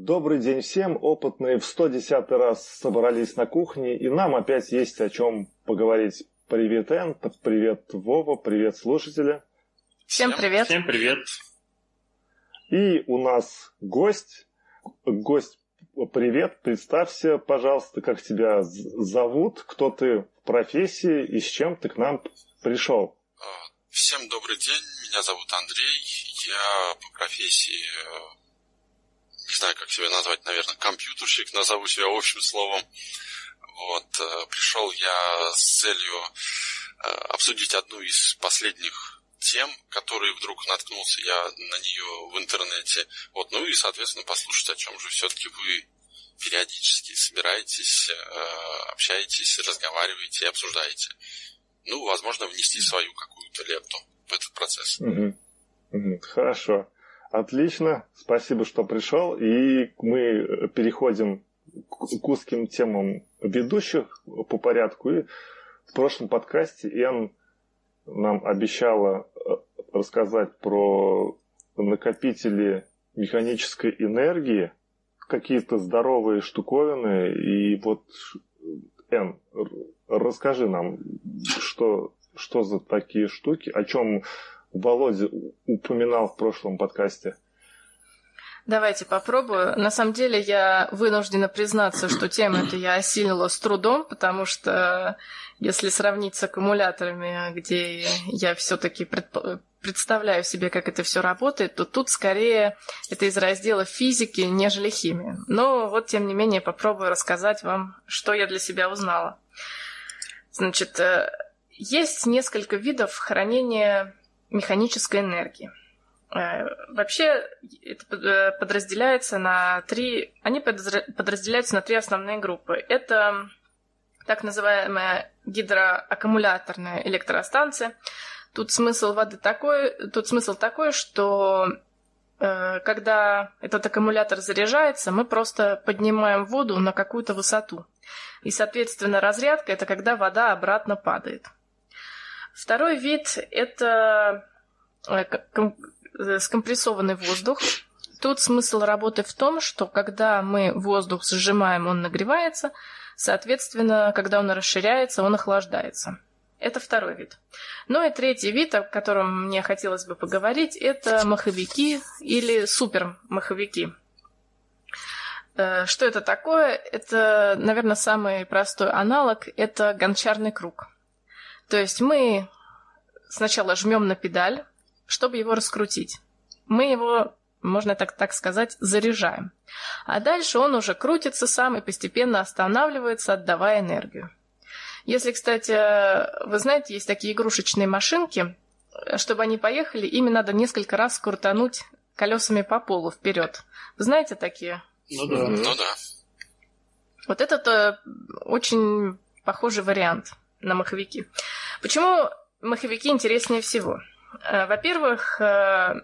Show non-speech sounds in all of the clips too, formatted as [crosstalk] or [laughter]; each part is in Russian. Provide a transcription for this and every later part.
Добрый день всем. Опытные в 110 раз собрались на кухне, и нам опять есть о чем поговорить. Привет, Эн, привет, Вова, привет, слушатели. Всем привет. Всем привет. И у нас гость. Гость, привет, представься, пожалуйста, как тебя зовут, кто ты в профессии и с чем ты к нам пришел. А, всем добрый день, меня зовут Андрей, я по профессии не знаю, как себя назвать, наверное, компьютерщик, назову себя общим словом. Вот, э, пришел я с целью э, обсудить одну из последних тем, которые вдруг наткнулся я на нее в интернете. Вот, ну и, соответственно, послушать, о чем же все-таки вы периодически собираетесь, э, общаетесь, разговариваете и обсуждаете. Ну, возможно, внести свою какую-то лепту в этот процесс. Угу. Угу. Хорошо. Отлично, спасибо, что пришел. И мы переходим к узким темам ведущих по порядку. И в прошлом подкасте Эн нам обещала э, рассказать про накопители механической энергии, какие-то здоровые штуковины. И вот, Эн, расскажи нам, что, что за такие штуки, о чем Володя упоминал в прошлом подкасте? Давайте попробую. На самом деле я вынуждена признаться, что тему эту я осилила с трудом, потому что если сравнить с аккумуляторами, где я все-таки представляю себе, как это все работает, то тут скорее это из раздела физики, нежели химии. Но вот, тем не менее, попробую рассказать вам, что я для себя узнала. Значит, э, есть несколько видов хранения механической энергии. Э, вообще это э, подразделяется на три, они подразделяются на три основные группы. Это так называемая гидроаккумуляторная электростанция. Тут смысл воды такой, тут смысл такой, что э, когда этот аккумулятор заряжается, мы просто поднимаем воду на какую-то высоту. И, соответственно, разрядка – это когда вода обратно падает. Второй вид – это э, э, скомпрессованный воздух. Тут смысл работы в том, что когда мы воздух сжимаем, он нагревается, соответственно, когда он расширяется, он охлаждается. Это второй вид. Ну и третий вид, о котором мне хотелось бы поговорить, это маховики или супермаховики. Э, что это такое? Это, наверное, самый простой аналог – это гончарный круг – то есть мы сначала жмем на педаль, чтобы его раскрутить. Мы его, можно так, так сказать, заряжаем. А дальше он уже крутится сам и постепенно останавливается, отдавая энергию. Если, кстати, вы знаете, есть такие игрушечные машинки, чтобы они поехали, ими надо несколько раз крутануть колесами по полу вперед. Вы знаете такие? Ну да. Ну да. Вот этот э, очень похожий вариант на маховики. Почему маховики интереснее всего? Э, во-первых, э,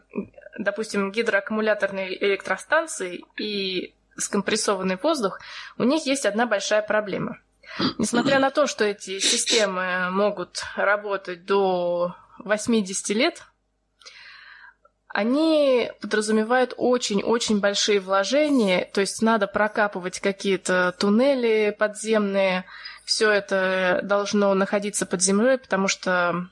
допустим, гидроаккумуляторные электростанции и скомпрессованный воздух, у них есть одна большая проблема. Несмотря на то, что эти системы могут работать до 80 лет, они подразумевают очень-очень большие вложения, то есть надо прокапывать какие-то туннели подземные, все это должно находиться под землей, потому что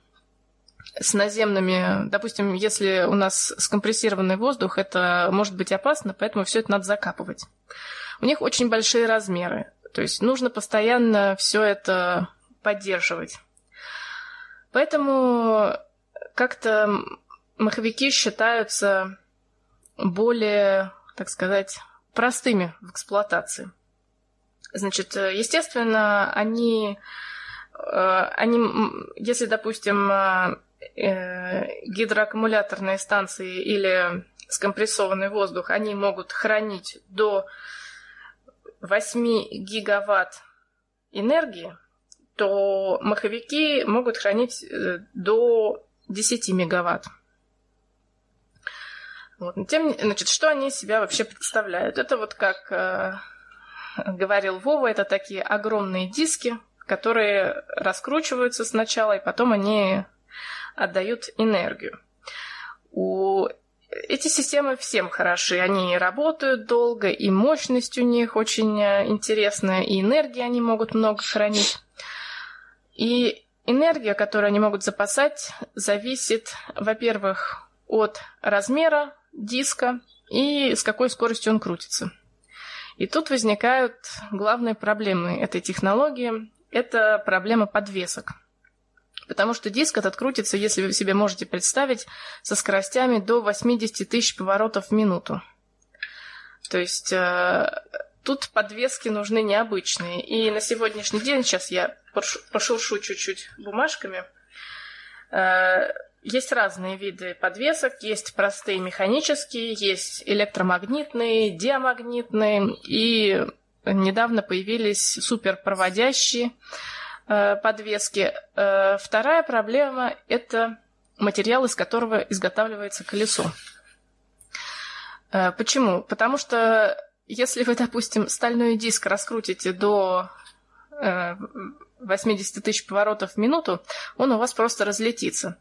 с наземными, допустим, если у нас скомпрессированный воздух, это может быть опасно, поэтому все это надо закапывать. У них очень большие размеры, то есть нужно постоянно все это поддерживать. Поэтому как-то маховики считаются более, так сказать, простыми в эксплуатации. Значит, э, естественно, они, э, они если, допустим, э, гидроаккумуляторные станции или скомпрессованный воздух, они могут хранить до 8 гигаватт энергии, то маховики могут хранить до 10 мегаватт. Вот. Тем, значит, что они себя вообще представляют? Это вот как [laughs] говорил Вова, это такие огромные диски, которые раскручиваются сначала, и потом они отдают энергию. У эти системы всем хороши. Они работают долго, и мощность у них очень э, интересная, и энергии они могут много хранить. И энергия, которую они могут запасать, зависит, во-первых, от размера диска и с какой скоростью он крутится. И тут возникают главные проблемы этой технологии. Это проблема подвесок. Потому что диск этот крутится, если вы себе можете представить, со скоростями до 80 тысяч поворотов в минуту. То есть э, тут подвески нужны необычные. И на сегодняшний день, сейчас я пошуршу чуть-чуть бумажками, э, есть разные виды подвесок, есть простые механические, есть электромагнитные, диамагнитные, и недавно появились суперпроводящие э, подвески. Э, вторая проблема – это материал, из которого изготавливается колесо. Э, почему? Потому что если вы, допустим, стальной диск раскрутите до 80 тысяч поворотов в минуту, он у вас просто разлетится.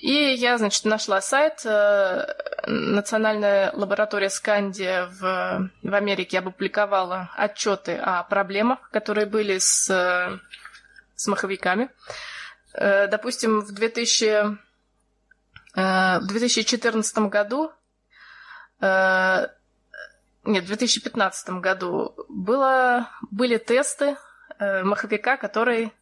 И я, значит, нашла сайт, э, Национальная лаборатория Сканди в, в Америке опубликовала отчеты о проблемах, которые были с, с маховиками. Э, допустим, в, 2000, э, в 2014 году нет, в 2015 году было, были тесты э, маховика, который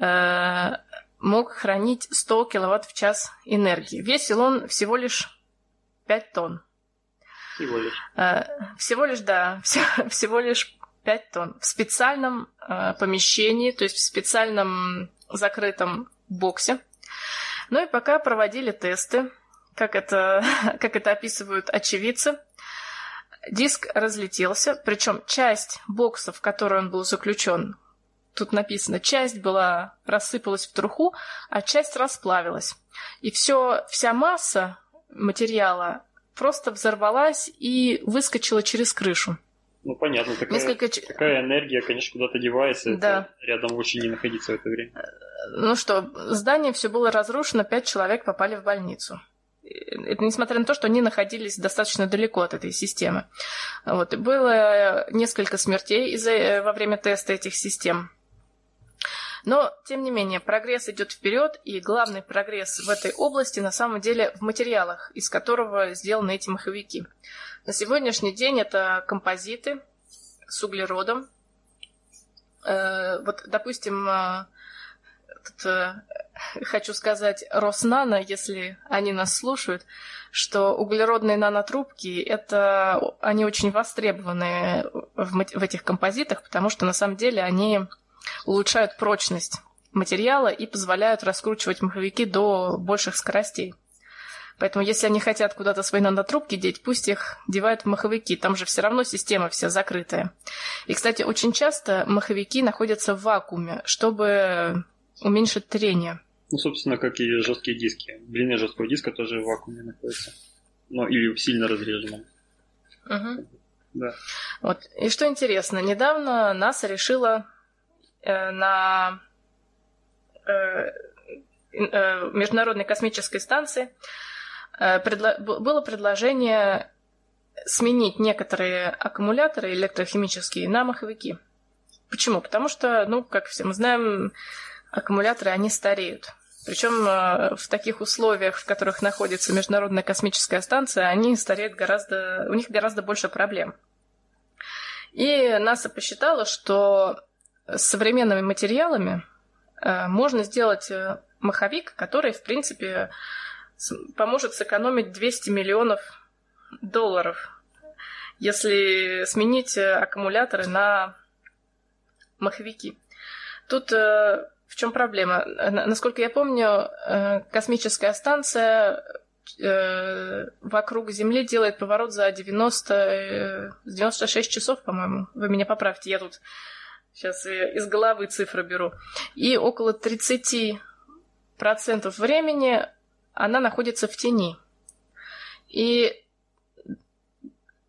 э, мог хранить 100 киловатт в час энергии. Весил он всего лишь 5 тонн. Всего лишь. Э, всего лишь, да, [laughs] все, всего лишь 5 тонн. В специальном э, помещении, то есть в специальном закрытом боксе. Ну и пока проводили тесты, как это, [laughs] как это описывают очевидцы, Диск разлетелся, причем часть бокса, в которой он был заключен, тут написано, часть была рассыпалась в труху, а часть расплавилась. И все, вся масса материала просто взорвалась и выскочила через крышу. Ну, понятно, такая, Несколько... такая энергия, конечно, куда-то девается. Да. рядом лучше не находиться в это время. Ну что, здание все было разрушено, пять человек попали в больницу это несмотря на то, что они находились достаточно далеко от этой системы. Вот. И было несколько смертей э, во время теста этих систем. Но, тем не менее, прогресс идет вперед, и главный прогресс в этой области на самом деле в материалах, из которого сделаны эти маховики. На сегодняшний день это композиты с углеродом. Э, вот, допустим, э, тут хочу сказать Роснано, если они нас слушают, что углеродные нанотрубки, это они очень востребованы в, в этих композитах, потому что на самом деле они улучшают прочность материала и позволяют раскручивать маховики до больших скоростей. Поэтому если они хотят куда-то свои нанотрубки деть, пусть их девают в маховики. Там же все равно система вся закрытая. И, кстати, очень часто маховики находятся в вакууме, чтобы уменьшить трение. Ну, собственно, как и жесткие диски. Длина жесткого диска тоже в вакууме находится. Ну, или в сильно разреженном. Угу. Да. Вот. И что интересно, недавно НАСА решила э, на э, э, Международной космической станции э, предло... было предложение сменить некоторые аккумуляторы электрохимические на маховики. Почему? Потому что, ну, как все мы знаем, аккумуляторы, они стареют. Причем э, в таких условиях, в которых находится Международная космическая станция, они стареют гораздо... У них гораздо больше проблем. И НАСА посчитала, что с современными материалами э, можно сделать э, маховик, который, в принципе, поможет сэкономить 200 миллионов долларов, если сменить аккумуляторы на маховики. Тут в чем проблема? Насколько я помню, э, космическая станция э, вокруг Земли делает поворот за 90, 96 э, часов, по-моему. Вы меня поправьте, я тут сейчас из головы цифры беру. И около 30% времени она находится в тени. И,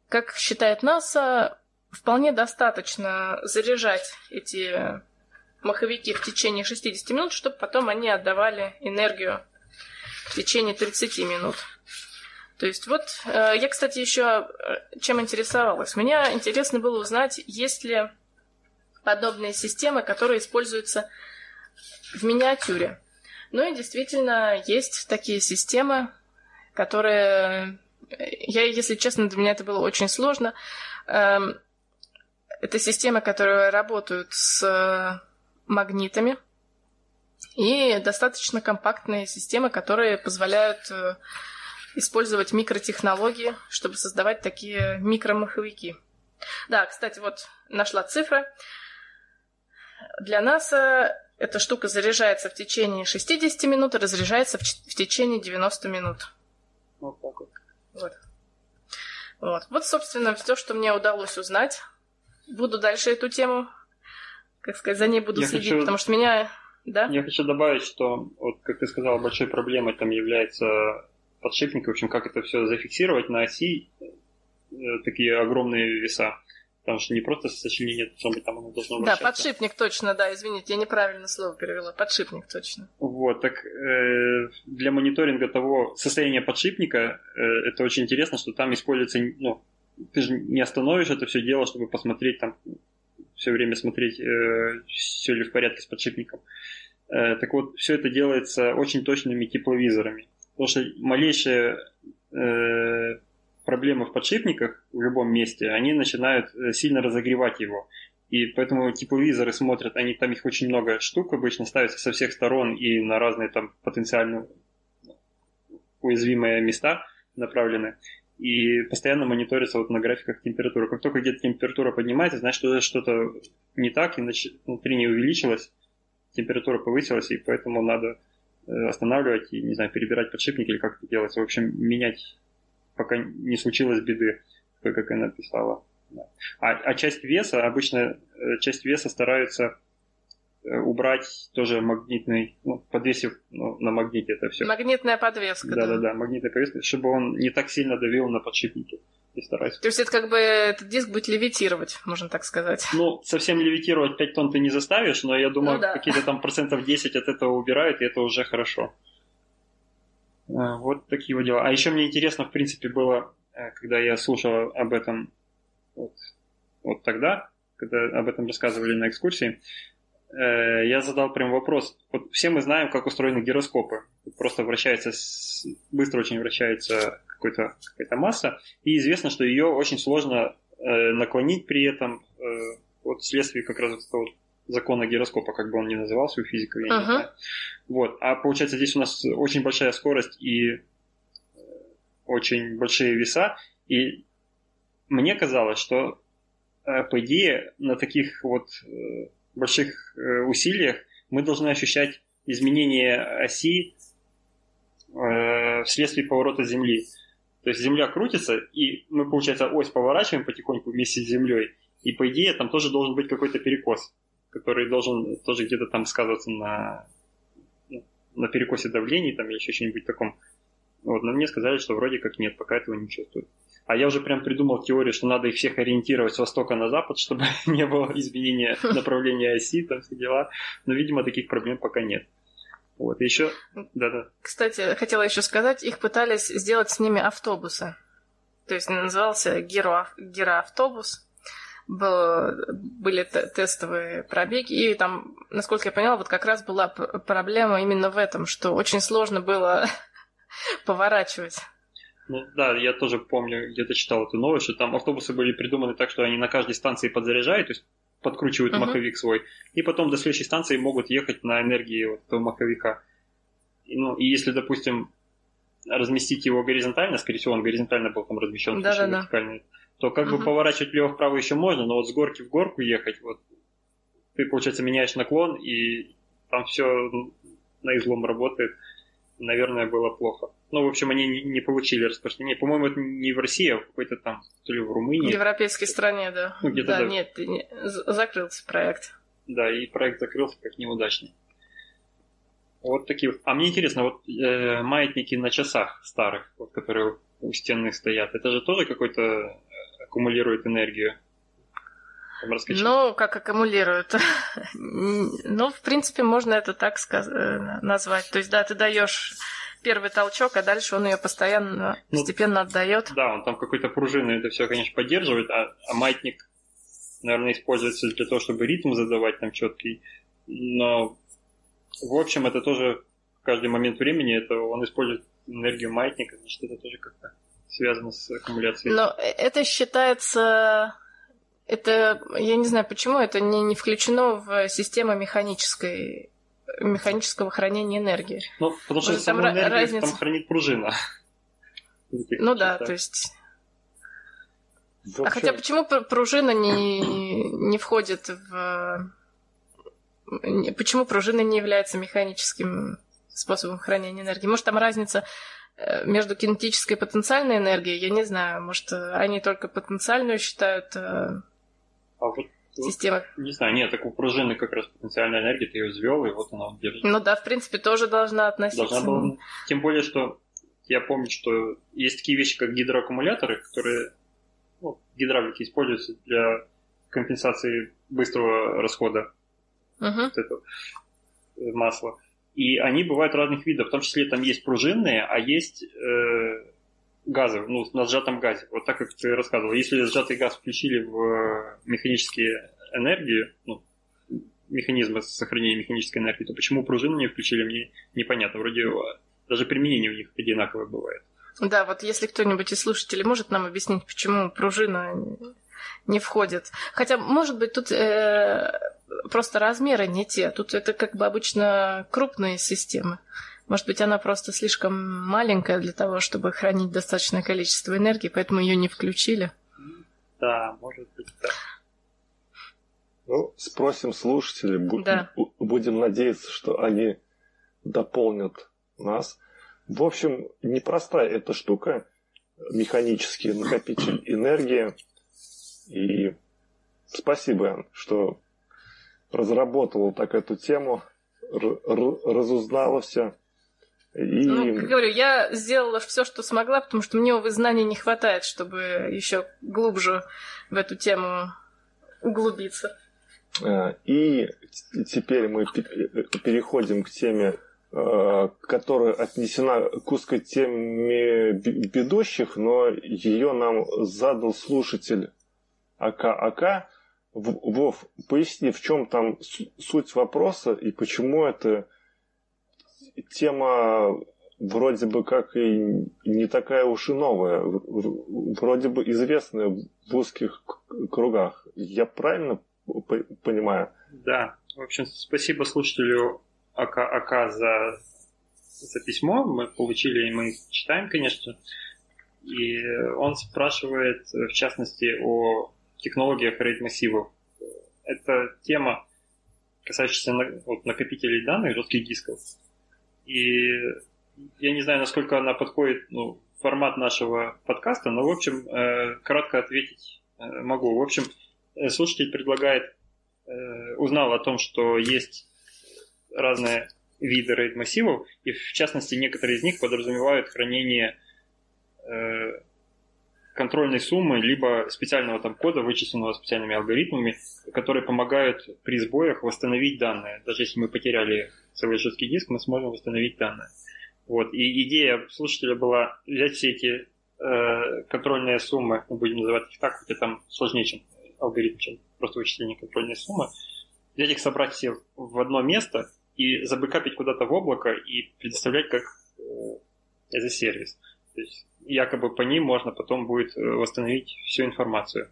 как считает НАСА, вполне достаточно заряжать эти маховики в течение 60 минут, чтобы потом они отдавали энергию в течение 30 минут. То есть вот, э, я, кстати, еще э, чем интересовалась. Меня интересно было узнать, есть ли подобные системы, которые используются в миниатюре. Ну и действительно, есть такие системы, которые... Я, если честно, для меня это было очень сложно. Эм, это системы, которые работают с магнитами, и достаточно компактные системы, которые позволяют э, использовать микротехнологии, чтобы создавать такие микромаховики. Да, кстати, вот нашла цифры. Для НАСА эта штука заряжается в течение 60 минут и разряжается в, в течение 90 минут. Вот так вот. Вот. Вот. вот, собственно, все, что мне удалось узнать. Буду дальше эту тему, как сказать, за ней буду Я следить, хочу- потому что меня... Да? Я хочу добавить, что, вот, как ты сказал, большой проблемой там является подшипник, в общем, как это все зафиксировать на оси, э, такие огромные веса. Потому что не просто сочленение должно быть, там оно должно Да, вращаться. подшипник точно, да, извините, я неправильно слово перевела. Подшипник точно. Вот, так э, для мониторинга того состояния подшипника э, это очень интересно, что там используется, ну, ты же не остановишь это все дело, чтобы посмотреть там, все время смотреть, э, все ли в порядке с подшипником. Э, так вот, все это делается очень точными тепловизорами. Потому что малейшие э, проблемы в подшипниках в любом месте, они начинают сильно разогревать его. И поэтому тепловизоры смотрят, они там их очень много штук обычно ставятся со всех сторон и на разные там потенциально уязвимые места направлены. И постоянно мониторится вот на графиках температура. Как только где-то температура поднимается, значит, что что-то не так, иначе внутри не увеличилось, температура повысилась, и поэтому надо э, останавливать и, не знаю, перебирать подшипник или как это делается. В общем, менять, пока не случилось беды, как она писала. А, а часть веса, обычно э, часть веса стараются убрать тоже магнитный, ну, подвесив ну, на магните это все. Магнитная подвеска. Да, да, да, магнитный подвес, чтобы он не так сильно давил на подшипники. И стараюсь. То есть это как бы этот диск будет левитировать, можно так сказать. Ну, совсем левитировать 5 тонн ты не заставишь, но я думаю, Ну да. какие-то там процентов 10 от этого убирают, и это уже хорошо. А, Вот такие вот дела. А еще мне интересно, в принципе, было, э, когда я слушал об этом вот, вот тогда, когда об этом рассказывали на экскурсии, э, я задал прям вопрос. Вот все мы знаем, как устроены гироскопы. Просто вращается, быстро очень вращается какой-то, какая-то масса, и известно, что ее очень сложно э, наклонить при этом, э, вот вследствие как раз этого закона гироскопа, как бы он ни назывался у физиков, я не Ага. знаю. Вот. А получается, здесь у нас очень большая скорость и э, очень большие веса, и мне казалось, что э, по идее на таких вот э, больших э, усилиях мы должны ощущать изменение оси э, вследствие поворота Земли. То есть Земля крутится, и мы, получается, ось поворачиваем потихоньку вместе с Землей, и по идее там тоже должен быть какой-то перекос, который должен тоже где-то там сказываться на, на перекосе давлений там, или еще что-нибудь таком. Вот, но мне сказали, что вроде как нет, пока этого не чувствуют. А я уже прям придумал теорию, что надо их всех ориентировать с востока на запад, чтобы [laughs] не было изменения [laughs] направления оси, там все дела. Но, видимо, таких проблем пока нет. Вот, еще... Да-да. Кстати, хотела еще сказать, их пытались сделать с ними автобусы. То есть назывался гиро, гироавтобус. Был, были тестовые пробеги, и там, насколько я поняла, вот как раз была проблема именно в этом, что очень сложно было [laughs] поворачивать. Ну да, я тоже помню, где-то читал эту новость, что там автобусы были придуманы так, что они на каждой станции подзаряжают, то есть подкручивают Мгм. маховик свой, и потом до следующей станции могут ехать на энергии вот этого маховика. И, ну, и если, допустим, разместить его горизонтально, скорее всего, он горизонтально был там размещен, то как бы Мгм. поворачивать влево-вправо еще можно, но вот с горки в горку ехать, вот ты, получается, меняешь наклон, и там все на излом работает. Наверное, было плохо. Ну, в общем, они не, получили распространение. По-моему, это не в России, а в какой-то там, то ли в В Румынии. европейской стране, да. Ну, где-то да, да. нет, не- закрылся проект. Да, и проект закрылся как неудачный. Вот такие вот. А мне интересно, вот э, маятники на часах старых, вот, которые у стенных стоят, это же тоже какой-то э, аккумулирует энергию? Ну, как аккумулируют. Ну, в принципе, можно это так сказ- э, назвать. То есть, да, ты даешь первый толчок, а дальше он ее постоянно, ну, постепенно отдает. Да, он там какой-то пружиной это все, конечно, поддерживает, а, а маятник, наверное, используется для того, чтобы ритм задавать там четкий. Но, в общем, это тоже в каждый момент времени, это он использует энергию маятника, значит, это тоже как-то связано с аккумуляцией. Но это считается это, я не знаю почему, это не, не включено в систему механической механического хранения энергии. Ну, потому что Может, там энергию разница... там хранит пружина. Ну да, то есть... Вообще... А хотя почему пружина не, не входит в... Почему пружина не является механическим способом хранения энергии? Может, там разница э, между кинетической и потенциальной энергией? Я не знаю. Может, они только потенциальную считают э, а вот система. Не знаю, нет, так у пружины как раз потенциальная энергия, ты ее взвел, и вот она держит. Ну да, в принципе, тоже должна относиться. Должна была. Тем более, что я помню, что есть такие вещи, как гидроаккумуляторы, которые ну, гидравлики используются для компенсации быстрого расхода uh-huh. вот этого э, масла. И они бывают разных видов, в том числе там есть пружинные, а есть э, газовый, ну, на сжатом газе. Вот так, как ты рассказывал. Если сжатый газ включили в механические энергии, ну, механизмы сохранения механической энергии, то почему пружину не включили, мне непонятно. Вроде даже применение у них одинаковое бывает. Да, вот если кто-нибудь из слушателей может нам объяснить, почему пружина не входит. Хотя, может быть, тут э, просто размеры не те. Тут это как бы обычно крупные системы. Может быть, она просто слишком маленькая для того, чтобы хранить достаточное количество энергии, поэтому ее не включили. Да, может быть, да. Ну, спросим слушателей, да. будем надеяться, что они дополнят нас. В общем, непростая эта штука, механический накопитель энергии. И спасибо, что разработала так эту тему, разузнала все. И... Ну, как говорю, я сделала все, что смогла, потому что мне, увы, знаний не хватает, чтобы еще глубже в эту тему углубиться. А, и теперь мы переходим к теме, а, которая отнесена к узкой теме ведущих, но ее нам задал слушатель АК АК. Вов, поясни, в чем там суть вопроса и почему это тема вроде бы как и не такая уж и новая, вроде бы известная в узких кругах. Я правильно понимаю? Да. В общем, спасибо слушателю АК, АК за, за письмо. Мы получили, и мы читаем, конечно. И он спрашивает, в частности, о технологиях RAID-массивов. Это тема, касающаяся вот, накопителей данных, жестких дисков. И я не знаю, насколько она подходит ну, формат нашего подкаста, но, в общем, э, кратко ответить э, могу. В общем, слушатель предлагает, э, узнал о том, что есть разные виды RAID-массивов, и в частности некоторые из них подразумевают хранение контрольной суммы, либо специального там кода, вычисленного специальными алгоритмами, которые помогают при сбоях восстановить данные. Даже если мы потеряли целый жесткий диск, мы сможем восстановить данные. Вот. И идея слушателя была взять все эти э, контрольные суммы, мы будем называть их так, хотя там сложнее, чем алгоритм, чем просто вычисление контрольной суммы, взять их, собрать все в одно место и забэкапить куда-то в облако и предоставлять как э, as сервис. То есть якобы по ним можно потом будет э, восстановить всю информацию.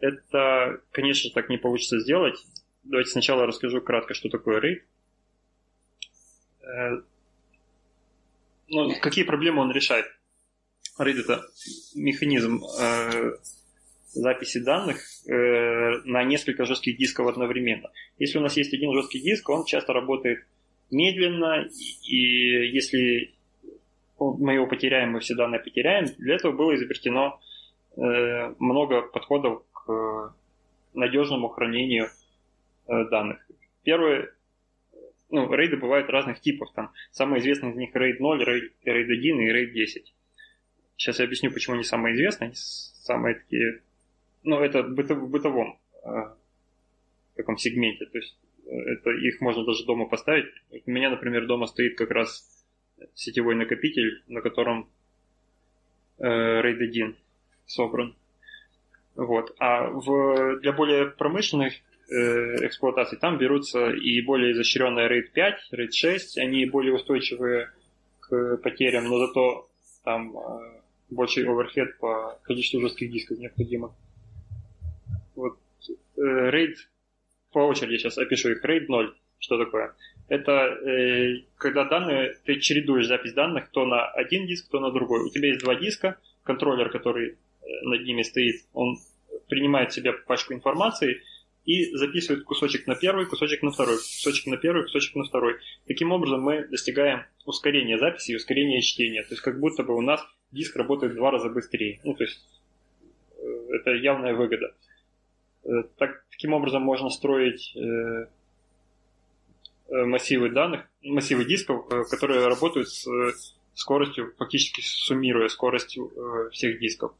Это, конечно, так не получится сделать. Давайте сначала расскажу кратко, что такое RAID. Э, ну, какие проблемы он решает? RAID – это механизм э, записи данных э, на несколько жестких дисков одновременно. Если у нас есть один жесткий диск, он часто работает медленно, и, если мы его потеряем, мы все данные потеряем, для этого было изобретено много подходов к надежному хранению данных. Первое ну, рейды бывают разных типов. Там самый известный из них рейд 0, рейд, рейд 1 и рейд 10. Сейчас я объясню, почему они самые известные. Самые такие... Ну, это в бытовом э, таком сегменте. То есть э, это их можно даже дома поставить. У меня, например, дома стоит как раз сетевой накопитель, на котором э, RAID 1 собран. Вот. А в, для более промышленных э, эксплуатаций там берутся и более изощренные RAID 5, RAID 6, они более устойчивые к потерям, но зато там э, больший оверхед по количеству жестких дисков необходимо. Вот э, RAID, по очереди сейчас опишу их. RAID 0, что такое? Это э, когда данные, ты чередуешь запись данных то на один диск, то на другой. У тебя есть два диска, контроллер, который над ними стоит, он принимает в себя пачку информации и записывает кусочек на первый, кусочек на второй, кусочек на первый, кусочек на второй. Таким образом мы достигаем ускорения записи и ускорения чтения. То есть как будто бы у нас диск работает в два раза быстрее. Ну, то есть э, это явная выгода. Э, так, таким образом можно строить э, массивы данных, массивы дисков, которые работают с скоростью, фактически суммируя скорость всех дисков.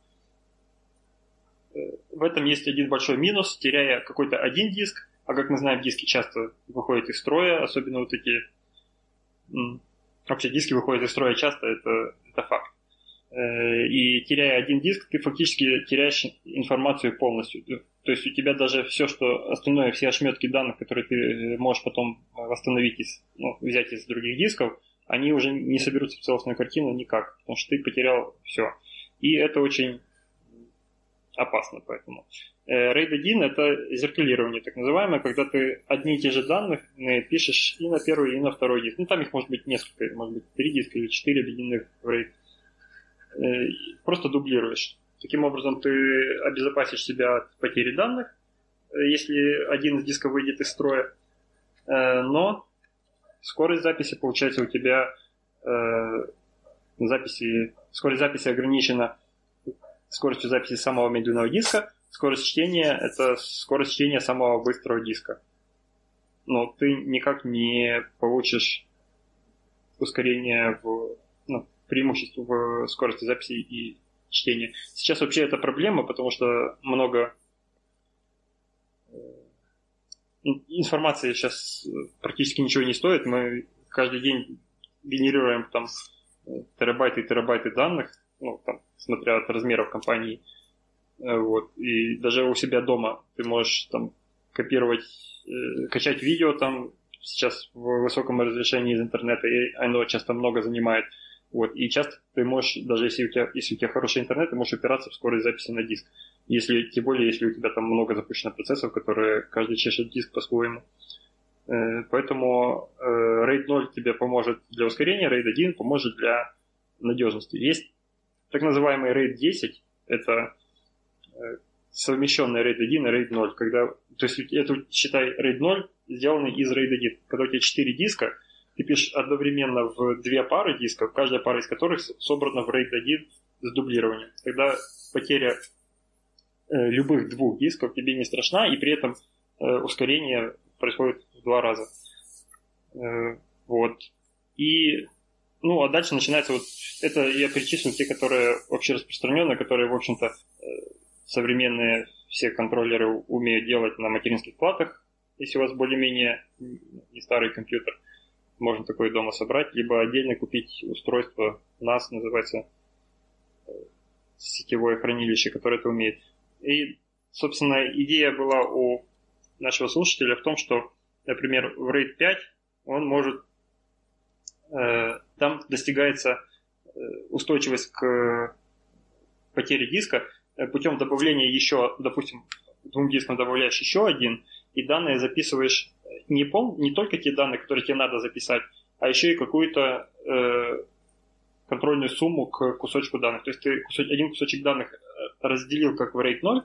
В этом есть один большой минус. Теряя какой-то один диск, а как мы знаем, диски часто выходят из строя, особенно вот эти... Вообще диски выходят из строя часто, это, это факт. Э, и теряя один диск, ты фактически теряешь информацию полностью. То есть у тебя даже все, что остальное, все ошметки данных, которые ты э, можешь потом восстановить, из, ну, взять из других дисков, они уже не соберутся в целостную картину никак, потому что ты потерял все. И это очень опасно поэтому. Э, RAID 1 это зеркалирование, так называемое, когда ты одни и те же данные пишешь и на первый, и на второй диск. Ну, там их может быть несколько, может быть, три диска или четыре объединенных в RAID Э, просто дублируешь. Таким образом, ты обезопасишь себя от потери данных, э, если один из дисков выйдет из строя. Э, но скорость записи, получается, у тебя записи, скорость записи ограничена скоростью записи самого медленного диска, скорость чтения – это скорость чтения самого быстрого диска. Но ты никак не получишь ускорение в, ну, преимущество в скорости записи и чтения. Сейчас вообще это проблема, потому что много э, информации сейчас практически ничего не стоит. Мы каждый день генерируем там терабайты и терабайты данных, ну, там, смотря от размеров компании. Э, вот. И даже у себя дома ты можешь там копировать, э, качать видео там сейчас в высоком разрешении из интернета, и оно часто много занимает. Вот, и часто ты можешь, даже если у, тебя, если у тебя хороший интернет, ты можешь опираться в скорость записи на диск. Если, тем более, если у тебя там много запущено процессов, которые каждый чешет диск по-своему. Э, поэтому э, RAID 0 тебе поможет для ускорения, RAID 1 поможет для надежности. Есть так называемый RAID 10, это э, совмещенный RAID 1 и RAID 0, когда, то есть это, считай, RAID 0 сделанный из RAID 1. Когда у тебя 4 диска, ты пишешь одновременно в две пары дисков, каждая пара из которых собрана в RAID 1 с дублированием. Тогда потеря э, любых двух дисков тебе не страшна, и при этом э, ускорение происходит в два раза. Э, вот. И, ну, а дальше начинается вот, это я перечислил те, которые вообще распространенные, которые, в общем-то, э, современные все контроллеры умеют делать на материнских платах, если у вас более-менее не старый компьютер можно такое дома собрать, либо отдельно купить устройство NAS, называется э, сетевое хранилище, которое это умеет. И, собственно, идея была у нашего слушателя в том, что, например, в RAID 5 он может, достигается э, устойчивость к потере диска э, путем добавления еще, допустим, двум дискам добавляешь еще один, и данные записываешь не, пол, не только те данные, которые тебе надо записать, а еще и какую-то э, контрольную сумму к кусочку данных. То есть ты кусоч, один кусочек данных э, разделил как в RAID 0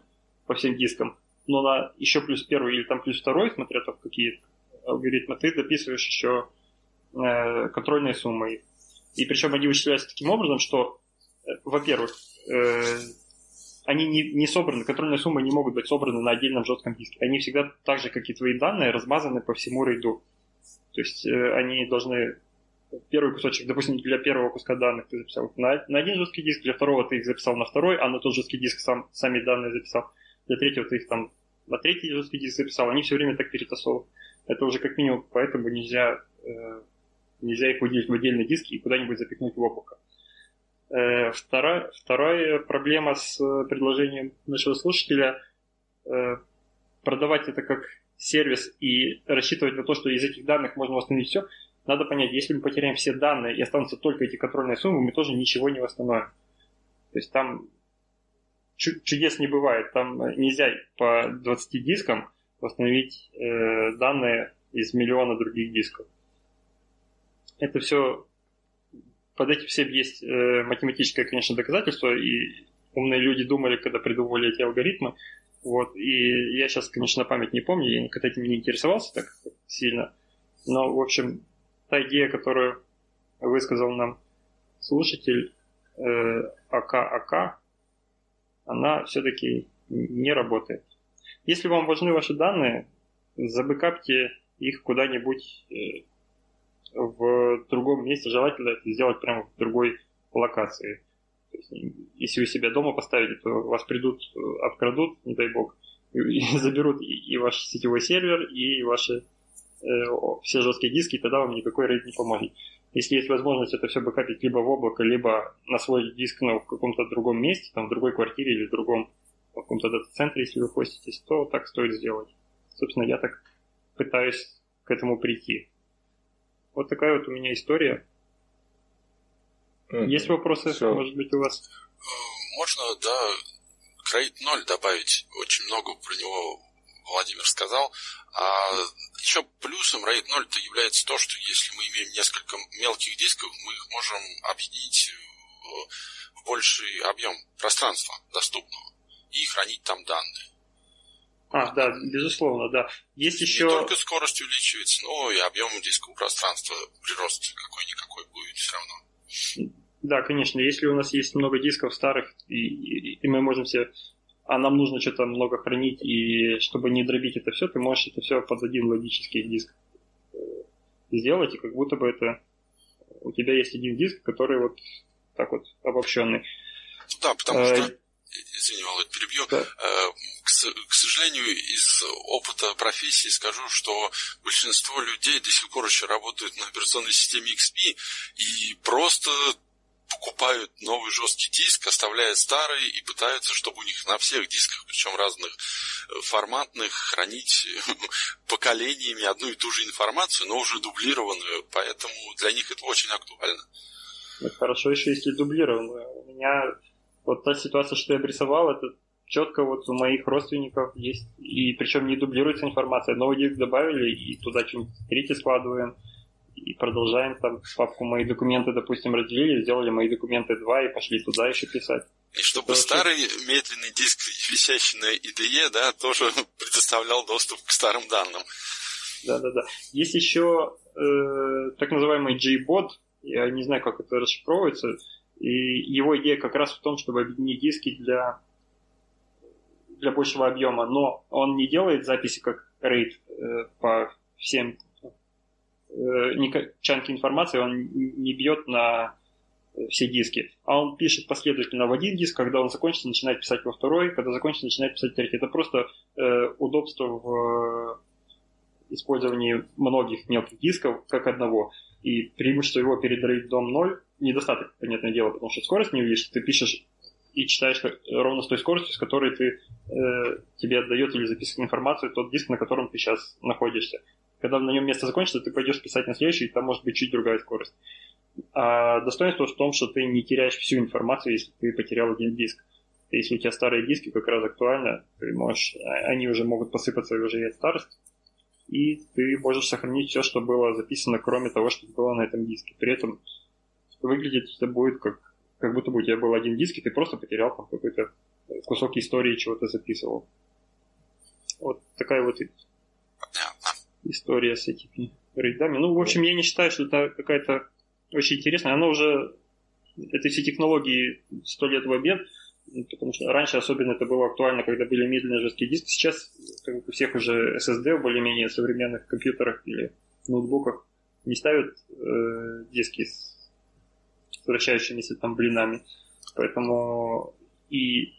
по всем дискам, но на еще плюс первый или там плюс второй, смотря там какие алгоритмы, ты дописываешь еще э, контрольные суммы. И причем они вычисляются таким образом, что, э, во-первых, э, они не, не собраны, контрольные суммы не могут быть собраны на отдельном жестком диске. Они всегда, так же, как и твои данные, размазаны по всему рейду. То есть э, они должны первый кусочек, допустим, для первого куска данных ты записал на, на один жесткий диск, для второго ты их записал на второй, а на тот жесткий диск сам, сами данные записал. Для третьего ты их там на третий жесткий диск записал. Они все время так перетасовывают. Это уже как минимум, поэтому нельзя э, нельзя их выделить в отдельный диск и куда-нибудь запихнуть в облако. Э, вторая, вторая проблема с предложением нашего слушателя э, продавать это как сервис и рассчитывать на то, что из этих данных можно восстановить все, надо понять, если мы потеряем все данные и останутся только эти контрольные суммы, мы тоже ничего не восстановим. То есть там чудес не бывает. Там нельзя по 20 дискам восстановить э, данные из миллиона других дисков. Это все под этим всем есть э, математическое, конечно, доказательство, и умные люди думали, когда придумывали эти алгоритмы. Вот, и я сейчас, конечно, память не помню, я никогда этим не интересовался так сильно. Но, в общем, та идея, которую высказал нам слушатель э, АК-АК, она все-таки не работает. Если вам важны ваши данные, забэкапьте их куда-нибудь э, в другом месте, желательно это сделать прямо в другой локации. Есть, если вы себя дома поставите, то вас придут, обкрадут, не дай бог, и [laughs] заберут и ваш сетевой сервер, и ваши э, все жесткие диски, и тогда вам никакой рейд не поможет. Если есть возможность это все бэкапить либо в облако, либо на свой диск но в каком-то другом месте, там в другой квартире или в другом в каком-то дата-центре, если вы хоститесь, то так стоит сделать. Собственно, я так пытаюсь к этому прийти. Вот такая вот у меня история. Mm-hmm. Есть вопросы, Все. может быть, у вас? Можно, да, Крейт 0 добавить. Очень много про него Владимир сказал. А еще плюсом RAID 0 -то является то, что если мы имеем несколько мелких дисков, мы их можем объединить в больший объем пространства доступного и хранить там данные. А, да, безусловно, да. Есть еще... Не только скорость увеличивается, но и объем дискового пространства, прирост какой-никакой будет все равно. Да, конечно. Если у нас есть много дисков старых, и, и, и мы можем себе а нам нужно что-то много хранить, и чтобы не дробить это все, ты можешь это все под один логический диск э, сделать, и как будто бы это у тебя есть один диск, который вот так вот обобщенный. Да, потому а, что, извини, Володь, перебью, да. К, сожалению, из опыта профессии скажу, что большинство людей до сих пор еще работают на операционной системе XP и просто покупают новый жесткий диск, оставляют старый и пытаются, чтобы у них на всех дисках, причем разных э, форматных, хранить [laughs] поколениями одну и ту же информацию, но уже дублированную, поэтому для них это очень актуально. Это хорошо еще, если дублированную. У меня вот та ситуация, что я обрисовал, это четко вот у моих родственников есть, и причем не дублируется информация. Новый диск добавили, и туда что-нибудь третье складываем, и продолжаем там папку «Мои документы», допустим, разделили, сделали «Мои документы 2» и пошли туда еще писать. И чтобы Это старый вообще... медленный диск, висящий на IDE, да, тоже [laughs] предоставлял доступ к старым данным. Да-да-да. Есть еще э, так называемый JBot, я не знаю, как это расшифровывается, и его идея как раз в том, чтобы объединить диски для, для большего объема, но он не делает записи как RAID э, по всем э, чанки информации, он не бьет на все диски, а он пишет последовательно в один диск, когда он закончится, начинает писать во второй, когда закончится, начинает писать третий. Это просто э, удобство в использовании многих мелких дисков как одного. И преимущество его перед RAID 0 недостаток, понятное дело, потому что скорость не увидишь, ты пишешь и читаешь ровно с той скоростью, с которой ты, э, тебе отдает или записывает информацию тот диск, на котором ты сейчас находишься когда на нем место закончится, ты пойдешь писать на следующий, и там может быть чуть другая скорость. А достоинство в том, что ты не теряешь всю информацию, если ты потерял один диск. Если у тебя старые диски как раз актуально, ты можешь, а, они уже могут посыпаться уже от старости, и ты можешь сохранить все, что было записано, кроме того, что было на этом диске. При этом выглядеть это будет как, как будто бы у тебя был один диск, и ты просто потерял там какой-то кусок истории, чего ты записывал. Вот такая вот история с этими рейдами. Ну, в общем, я не считаю, что это какая-то очень интересная. Она уже, это все технологии сто лет в обед, потому что раньше особенно это было актуально, когда были медленные жесткие диски. Сейчас как бы, у всех уже SSD в более-менее современных компьютерах или ноутбуках не ставят э, диски с вращающимися там блинами. Поэтому и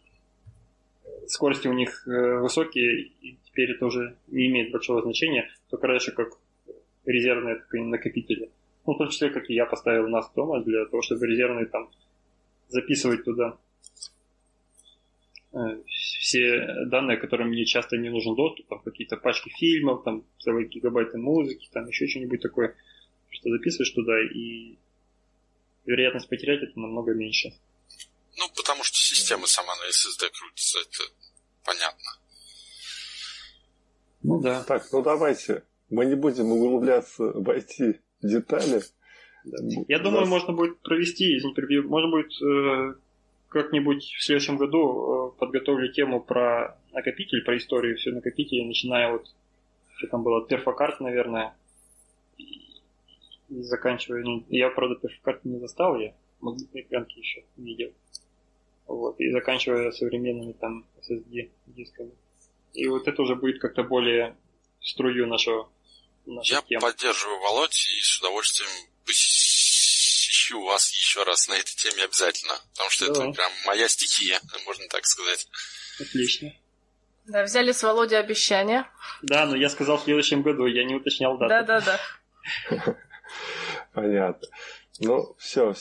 скорости у них э, высокие, и теперь это уже не имеет большого значения, только раньше как резервные накопители. ну, в том числе, как и я поставил у нас дома, для того, чтобы резервные там записывать туда э, все данные, которым мне часто не нужен доступ, там какие-то пачки фильмов, там целые гигабайты музыки, там еще что-нибудь такое, что записываешь туда, и вероятность потерять это намного меньше. Ну, потому что система сама на SSD крутится, это понятно. Ну да. Так, ну давайте. Мы не будем углубляться в IT детали. Я думаю, нас... можно будет провести, можно будет э, как-нибудь в следующем году э, подготовлю тему про накопитель, про историю все накопители, начиная вот, что там было, перфокарт, наверное, заканчивая, ну, я, правда, перфокарт не застал, я магнитные пленки еще видел. Вот, и заканчивая современными там SSD дисками. И вот это уже будет как-то более струю нашего, нашей Я темы. поддерживаю Володь и с удовольствием посещу вас еще раз на этой теме обязательно. Потому что Давай. это прям моя стихия, можно так сказать. Отлично. Да, взяли с Володи обещание. Да, но я сказал в следующем году, я не уточнял дату. Да, да, да. [laughs] Понятно. Ну, все,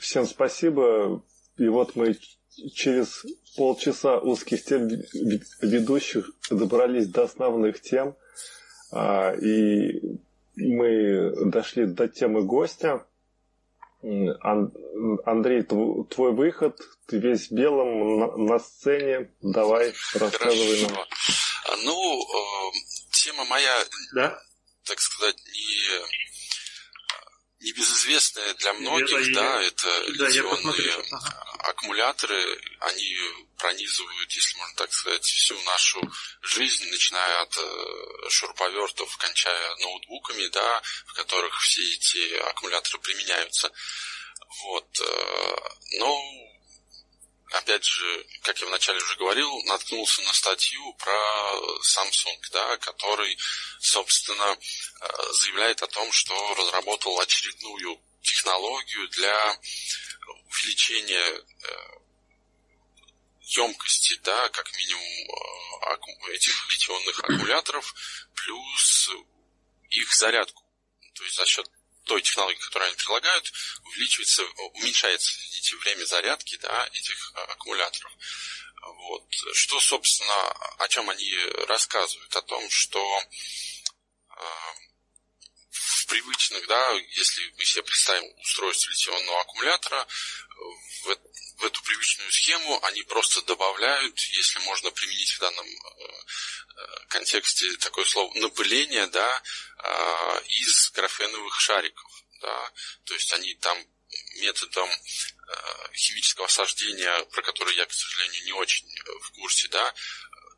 всем спасибо. И вот мы через полчаса узких тем ведущих добрались до основных тем. А, и мы дошли до темы гостя. Андрей, твой выход, ты весь белым на, сцене, давай рассказывай Хорошо. нам. Ну, э, тема моя, да? так сказать, не небезызвестная для многих, это да, это да, литионные ага. аккумуляторы, они пронизывают, если можно так сказать, всю нашу жизнь, начиная от э, шуруповертов, кончая ноутбуками, да, в которых все эти аккумуляторы применяются. Вот. Э, но опять же, как я вначале уже говорил, наткнулся на статью про Samsung, да, который, собственно, э, заявляет о том, что разработал очередную технологию для увеличения емкости, да, как минимум э, этих литионных аккумуляторов, плюс их зарядку. То есть за счет той технологии, которую они предлагают, увеличивается, уменьшается извините, время зарядки да, этих а, аккумуляторов. Вот. Что, собственно, о чем они рассказывают? О том, что э, в привычных, да, если мы себе представим устройство литионного аккумулятора, в, в эту привычную схему они просто добавляют, если можно применить в данном э, контексте такое слово, напыление, да, э, из графеновых шариков, да, то есть они там методом э, химического осаждения, про который я, к сожалению, не очень в курсе, да,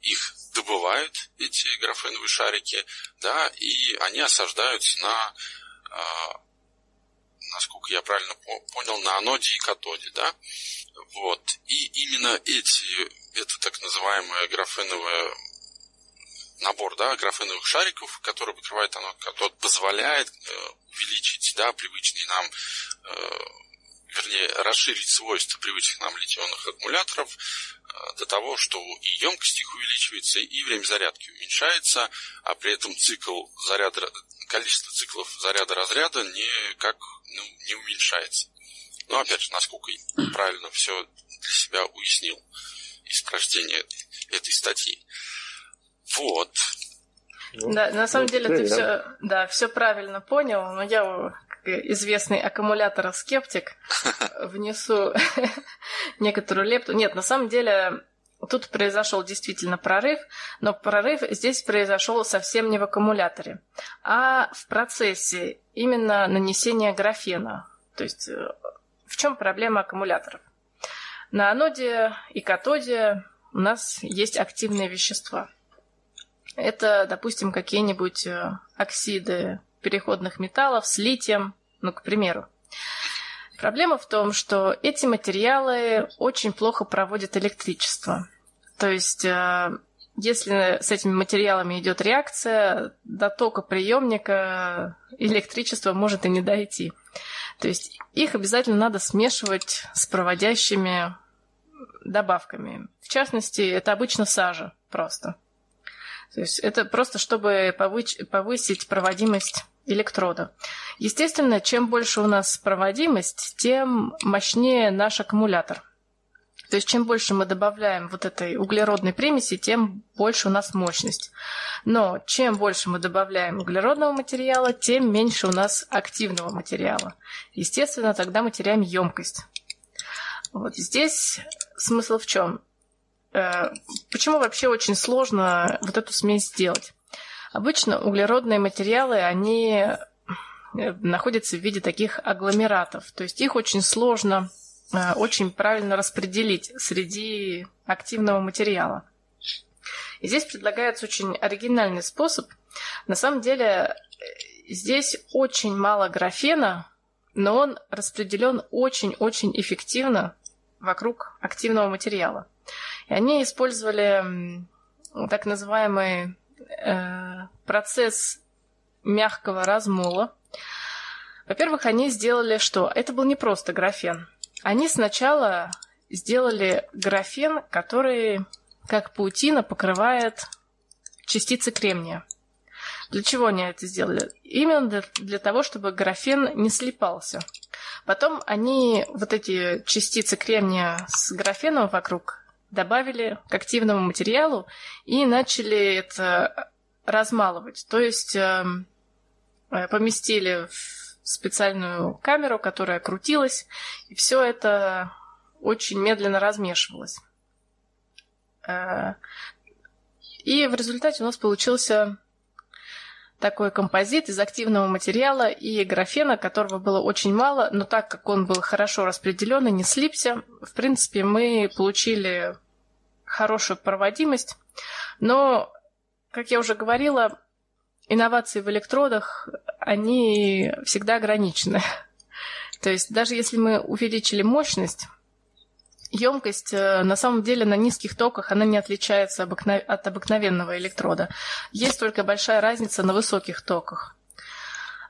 их добывают, эти графеновые шарики, да, и они осаждаются на, насколько я правильно понял, на аноде и катоде, да, вот. И именно эти, это так называемая графеновая набор да, графеновых шариков, который покрывает оно, который позволяет э, увеличить да, привычные нам, э, вернее, расширить свойства привычных нам литионных аккумуляторов э, до того, что и емкость их увеличивается, и время зарядки уменьшается, а при этом цикл заряда, количество циклов заряда-разряда никак ну, не уменьшается. Но опять же, насколько я правильно все для себя уяснил из прочтения этой статьи. Вот. Ну, да, на самом деле ты все, да, все правильно понял, но я как известный аккумулятор-скептик [laughs] внесу [laughs] некоторую лепту. Нет, на самом деле тут произошел действительно прорыв, но прорыв здесь произошел совсем не в аккумуляторе, а в процессе именно нанесения графена. То есть э, в чем проблема аккумуляторов? На аноде и катоде у нас есть активные вещества. Это, допустим, какие-нибудь э, оксиды переходных металлов с литием, ну, к примеру. Проблема в том, что эти материалы очень плохо проводят электричество. То есть, э, если с этими материалами идет реакция, до тока приемника электричество может и не дойти. То есть их обязательно надо смешивать с проводящими добавками. В частности, это обычно сажа просто. То есть это просто чтобы повысить проводимость электрода. Естественно, чем больше у нас проводимость, тем мощнее наш аккумулятор. То есть чем больше мы добавляем вот этой углеродной примеси, тем больше у нас мощность. Но чем больше мы добавляем углеродного материала, тем меньше у нас активного материала. Естественно, тогда мы теряем емкость. Вот здесь смысл в чем? Э, почему вообще очень сложно вот эту смесь сделать? Обычно углеродные материалы, они э, находятся в виде таких агломератов. То есть их очень сложно Э, очень правильно распределить среди активного материала. И здесь предлагается очень оригинальный способ. На самом деле здесь очень мало графена, но он распределен очень-очень эффективно вокруг активного материала. И они использовали так называемый э, процесс мягкого размола. Во-первых, они сделали что? Это был не просто графен. Они сначала сделали графен, который, как паутина, покрывает частицы кремния. Для чего они это сделали? Именно для, для того, чтобы графен не слипался. Потом они вот эти частицы кремния с графеном вокруг добавили к активному материалу и начали это размалывать. То есть э, поместили в специальную камеру, которая крутилась, и все это очень медленно размешивалось. Э, и в результате у нас получился такой композит из активного материала и графена, которого было очень мало, но так как он был хорошо распределен и не слипся, в принципе, мы получили хорошую проводимость. Но, как я уже говорила, инновации в электродах, они всегда ограничены. [laughs] То есть даже если мы увеличили мощность, емкость э, на самом деле на низких токах она не отличается от обыкновенного электрода. Есть только большая разница на высоких токах.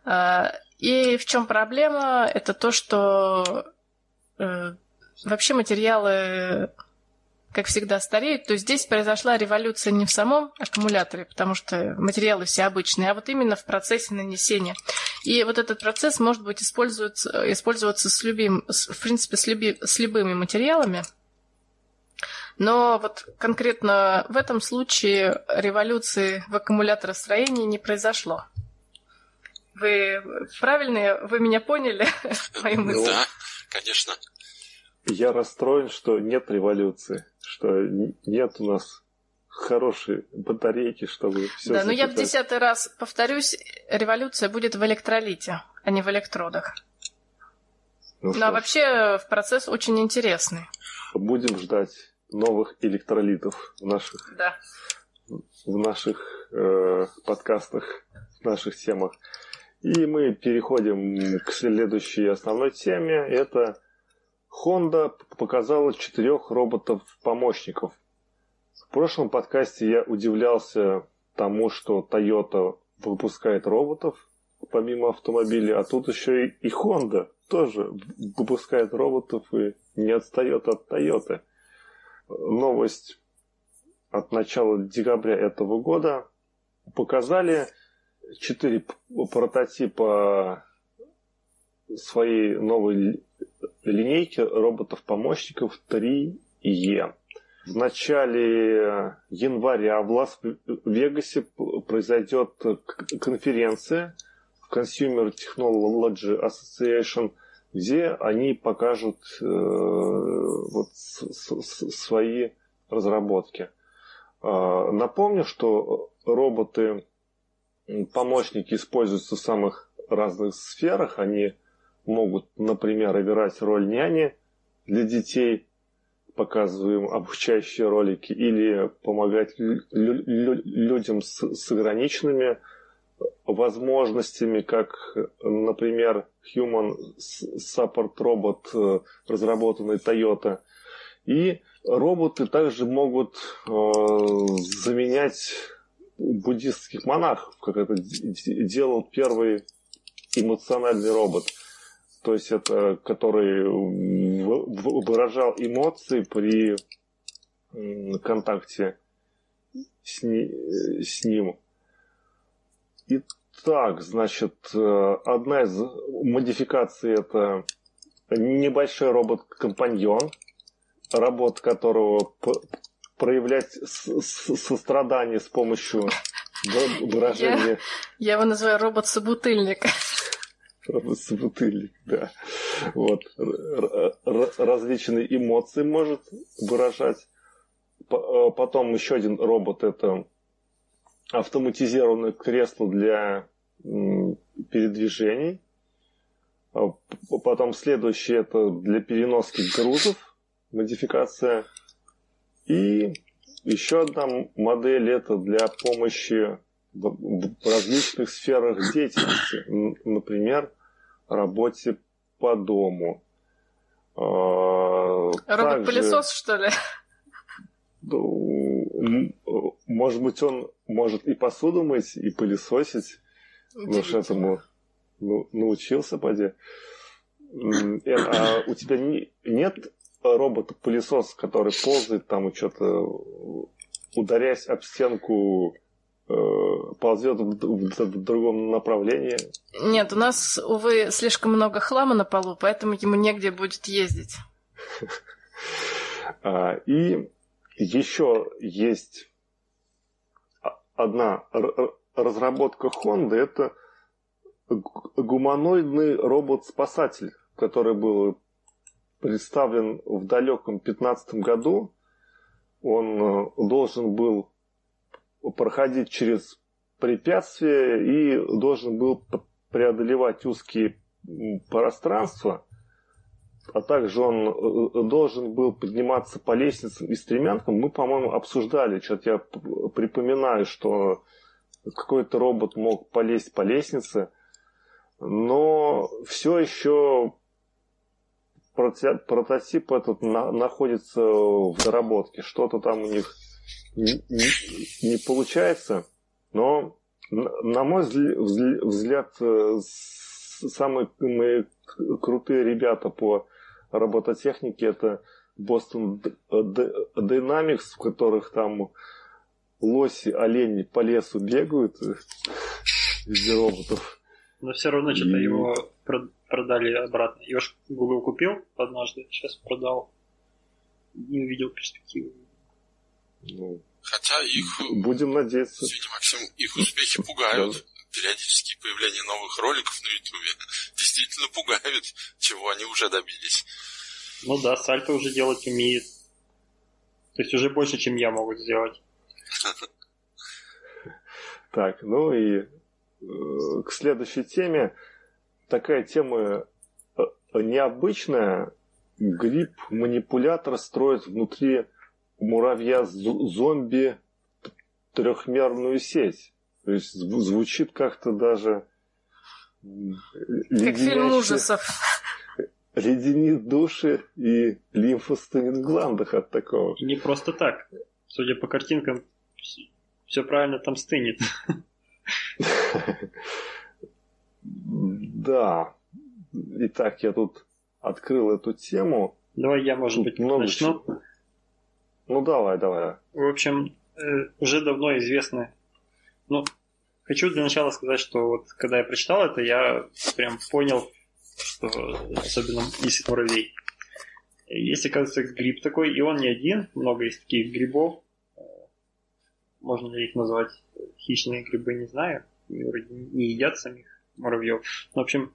Э, и в чем проблема? Это то, что э, вообще материалы как всегда, стареют, то здесь произошла революция не в самом аккумуляторе, потому что материалы все обычные, а вот именно в процессе нанесения. И вот этот процесс может быть использоваться, использоваться с любым, в принципе, с, люби, с любыми материалами. Но вот конкретно в этом случае революции в аккумуляторостроении не произошло. Вы правильные, вы меня поняли? [laughs] Да, конечно. Я расстроен, что нет революции, что нет у нас хорошей батарейки, чтобы все. Да, но я в десятый раз повторюсь, революция будет в электролите, а не в электродах. Ну, ну а вообще в процесс очень интересный. Будем ждать новых электролитов в наших, да. в наших э, подкастах, в наших темах. И мы переходим к следующей основной теме. Это Honda показала четырех роботов-помощников. В прошлом подкасте я удивлялся тому, что Toyota выпускает роботов помимо автомобилей, а тут еще и, и Honda тоже выпускает роботов и не отстает от Toyota. Новость от начала декабря этого года показали четыре прототипа своей новой линейки роботов-помощников 3E. В начале января в Лас-Вегасе произойдет конференция Consumer Technology Association, где они покажут э, вот, с, с, свои разработки. Э, напомню, что роботы-помощники используются в самых разных сферах. Они могут, например, играть роль няни для детей, показываем обучающие ролики, или помогать людям с, с ограниченными возможностями, как, например, Human Support Robot, э, разработанный Toyota. И роботы также могут э, заменять буддистских монахов, как это делал первый эмоциональный робот – то есть это который выражал эмоции при контакте с, ни, с ним. И Так, значит, э, одна из модификаций это небольшой робот-компаньон, работа которого проявлять сострадание с помощью выражения... Я, я его называю робот-собутыльник. Робот-собутыльник, да. Вот. Различные эмоции может выражать. Э, потом еще один робот – это автоматизированное кресло для передвижений. А потом следующее это для переноски грузов, модификация. И еще одна модель это для помощи в различных сферах деятельности. Например, работе по дому. А, Робот-пылесос, что ли? Может быть, он может и посуду мыть, и пылесосить. Ну, что этому ну, научился, поди. А у тебя не, нет робота-пылесос, который ползает там и что-то, ударяясь об стенку, э, ползет в, в, в другом направлении? Нет, у нас, увы, слишком много хлама на полу, поэтому ему негде будет ездить. [laughs] А, и еще есть одна разработка Honda, это гуманоидный робот-спасатель, который был представлен в далеком 15 году. Он э, должен был проходить через препятствия и должен был преодолевать узкие пространства, а также он э, должен был подниматься по лестницам и стремянкам. Мы, по-моему, обсуждали, что-то я припоминаю, что какой-то робот мог полезть по лестнице, но все еще прототип этот на, находится в доработке. Что-то там у них не, не, получается. Но, на мой взгляд, э, самые крутые ребята по робототехнике это Boston Dynamics, в которых там лоси, олени по лесу бегают э, из роботов. Но все равно что-то и... его продали обратно. Я уж Google купил однажды, сейчас продал. Не увидел перспективы. Ну, Хотя их... Будем надеяться. Извини, Максим, их успехи [laughs] пугают. Периодические появления новых роликов на Ютубе [laughs] действительно пугают, чего они уже добились. Ну да, сальто уже делать умеет. То есть уже больше, чем я могу сделать. [laughs] Так, ну и э, к следующей теме такая тема э, необычная. Гриб-манипулятор строит внутри муравья-зомби трехмерную сеть. То есть звучит как-то даже... Как фильм ужасов. [laughs] Леденит души и лимфу стынет в гландах от такого. Не просто так. Судя по картинкам, все правильно там стынет. [laughs] Да. Итак, я тут открыл эту тему. Давай я, может тут быть, много начну. Чего. Ну, давай, давай. В общем, э, уже давно известно. Ну, хочу для начала сказать, что вот когда я прочитал это, я прям понял, что особенно если муравей. Есть, оказывается, гриб такой, и он не один, много есть таких грибов. Можно ли их назвать хищные грибы, не знаю. Вроде не едят самих муравьев. Ну, в общем,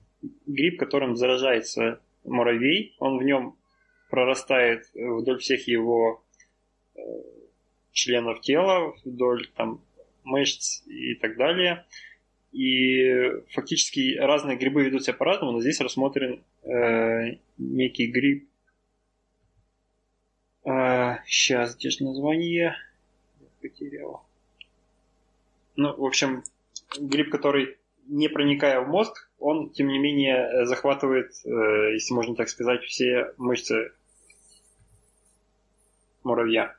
гриб, которым заражается муравей, он в нем прорастает вдоль всех его э, членов тела, вдоль там мышц и так далее. И фактически разные грибы ведут себя по-разному, но здесь рассмотрен э, некий гриб. Э, сейчас, где же название? Потерял. Ну, в общем, гриб, который не проникая в мозг, он, тем не менее, захватывает, э, если можно так сказать, все мышцы муравья.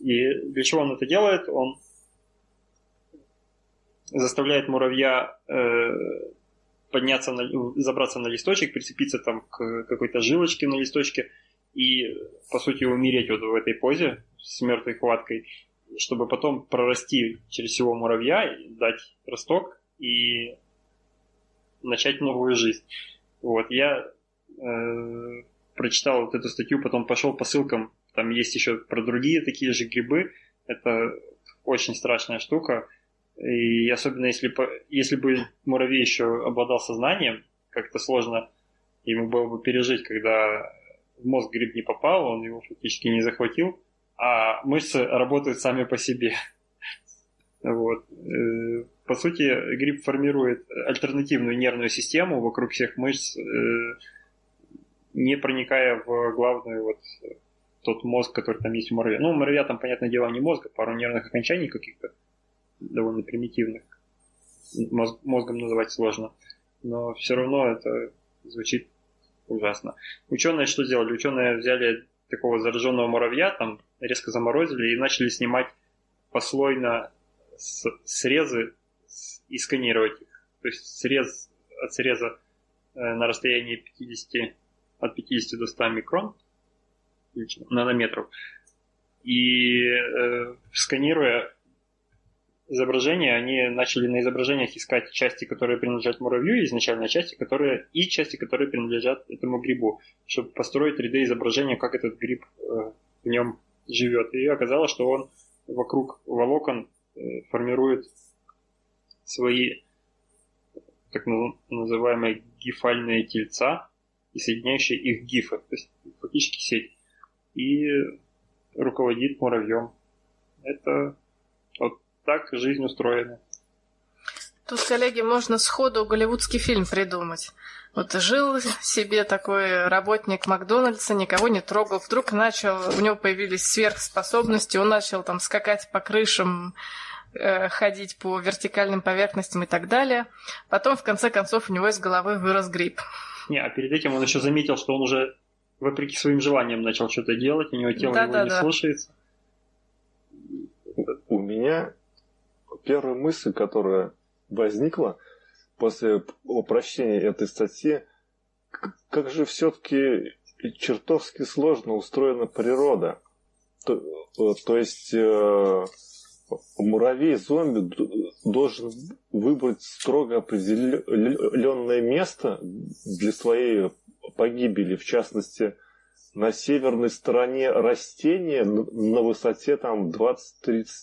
И для чего он это делает? Он заставляет муравья э, подняться, на, забраться на листочек, прицепиться там к какой-то жилочке на листочке и, по сути, умереть вот в этой позе с мертвой хваткой, чтобы потом прорасти через всего муравья, дать росток и начать новую жизнь. Вот, я э, прочитал вот эту статью, потом пошел по ссылкам, там есть еще про другие такие же грибы, это очень страшная штука, и особенно если, если бы муравей еще обладал сознанием, как-то сложно ему было бы пережить, когда в мозг гриб не попал, он его фактически не захватил, а мышцы работают сами по себе. [laughs] Вот. Э, по сути, гриб формирует альтернативную нервную систему вокруг всех мышц, э, не проникая в главную вот тот мозг, который там есть у муравья. Ну, у муравья там, понятное дело, не мозг, а пару нервных окончаний каких-то довольно примитивных. Мозг, мозгом называть сложно. Но все равно это звучит ужасно. Ученые что сделали? Ученые взяли такого зараженного муравья, там резко заморозили и начали снимать послойно срезы и сканировать их. То есть срез от среза э, на расстоянии 50, от 50 до 100 микрон, нанометров. И э, сканируя изображения, они начали на изображениях искать части, которые принадлежат муравью, изначально части, которые и части, которые принадлежат этому грибу, чтобы построить 3D изображение, как этот гриб э, в нем живет. И оказалось, что он вокруг волокон э, формирует свои так называемые гифальные тельца и соединяющие их гифы, то есть фактически сеть, и руководит муравьем. Это вот так жизнь устроена. Тут, коллеги, можно сходу голливудский фильм придумать. Вот жил себе такой работник Макдональдса, никого не трогал. Вдруг начал, у него появились сверхспособности, он начал там скакать по крышам, э, ходить по вертикальным поверхностям и так далее. Потом, в конце концов, у него из головы вырос гриб. Не, а перед этим он еще заметил, что он уже вопреки своим желаниям начал что-то делать, у него тело да, его да, не да. слушается. У меня первая мысль, которая возникла после прочтения этой статьи, как же все-таки чертовски сложно устроена природа. То, э, то есть э, муравей-зомби должен выбрать строго определенное место для своей погибели, в частности, на северной стороне растения на высоте там 20-30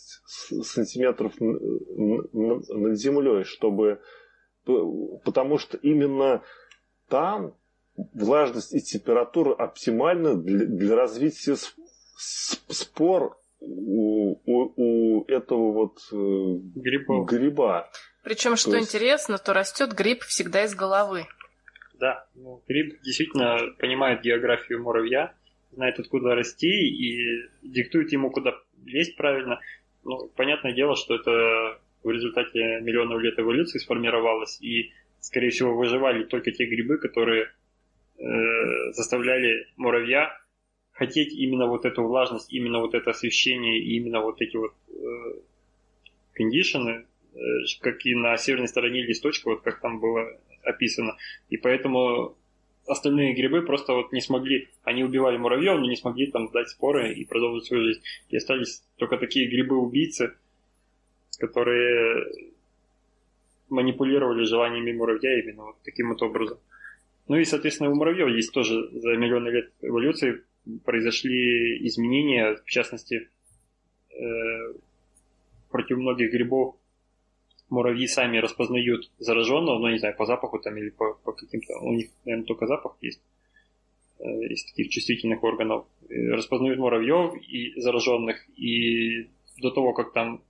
сантиметров над землей, чтобы потому что именно там влажность и температура оптимальны для, для развития спор у, у, у этого вот э, гриба. гриба. Причем, что есть... интересно, то растет гриб всегда из головы. Да, ну, гриб действительно понимает географию муравья, знает, откуда расти и диктует ему, куда лезть правильно. Ну, понятное дело, что это в результате миллионов лет эволюции сформировалось, и, скорее всего, выживали только те грибы, которые э, заставляли муравья хотеть именно вот эту влажность, именно вот это освещение, и именно вот эти вот э, кондишены, э, как и на северной стороне листочка, вот как там было описано. И поэтому остальные грибы просто вот не смогли, они убивали муравьев, но не смогли там дать споры и продолжить свою жизнь. И остались только такие грибы-убийцы, которые манипулировали желаниями муравья именно вот таким вот образом. Ну и, соответственно, у муравьев есть тоже за миллионы лет эволюции произошли изменения, в частности, э, против многих грибов муравьи сами распознают зараженного, ну, не знаю, по запаху там или по, по каким-то... У них, наверное, только запах есть э, из таких чувствительных органов. Распознают муравьев и зараженных, и до того, как там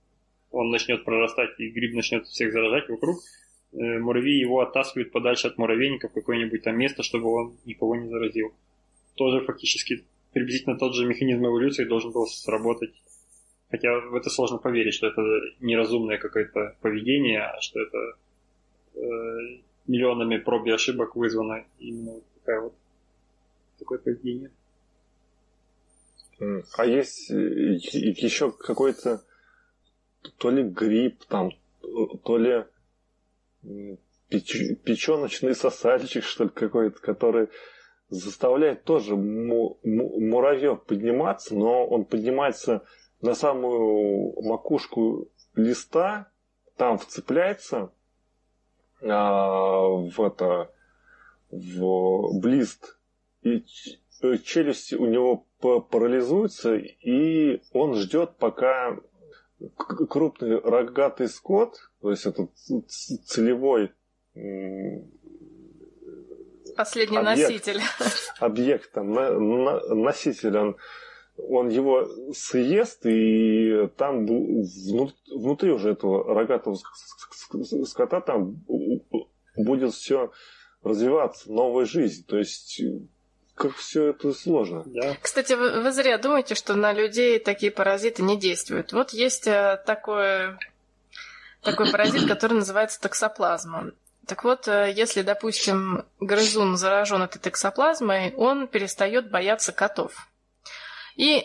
он начнет прорастать и гриб начнет всех заражать вокруг, э, муравьи его оттаскивают подальше от муравейника в какое-нибудь там место, чтобы он никого не заразил. Тоже фактически приблизительно тот же механизм эволюции должен был сработать Хотя в это сложно поверить, что это неразумное какое-то поведение, а что это э, миллионами проб и ошибок вызвано именно такая вот такое поведение. А есть э, еще какой-то то ли гриб, там, то ли печ, печеночный сосальчик, что ли, какой-то, который заставляет тоже му, му, муравьев подниматься, но он поднимается на самую макушку листа, там вцепляется а, в это в блист и челюсти у него парализуются, и он ждет, пока крупный рогатый скот, то есть этот целевой Последний объект, носитель. [laughs] Объект, там, на, на, носитель, он, он его съест, и там внутри уже этого рогатого скота там будет все развиваться, новая жизнь. То есть как все это сложно. Да. Кстати, вы, вы зря думаете, что на людей такие паразиты не действуют. Вот есть э, такой, такой паразит, [coughs] который называется токсоплазма. Так вот, э, если, допустим, грызун заражен этой токсоплазмой, он перестает бояться котов. И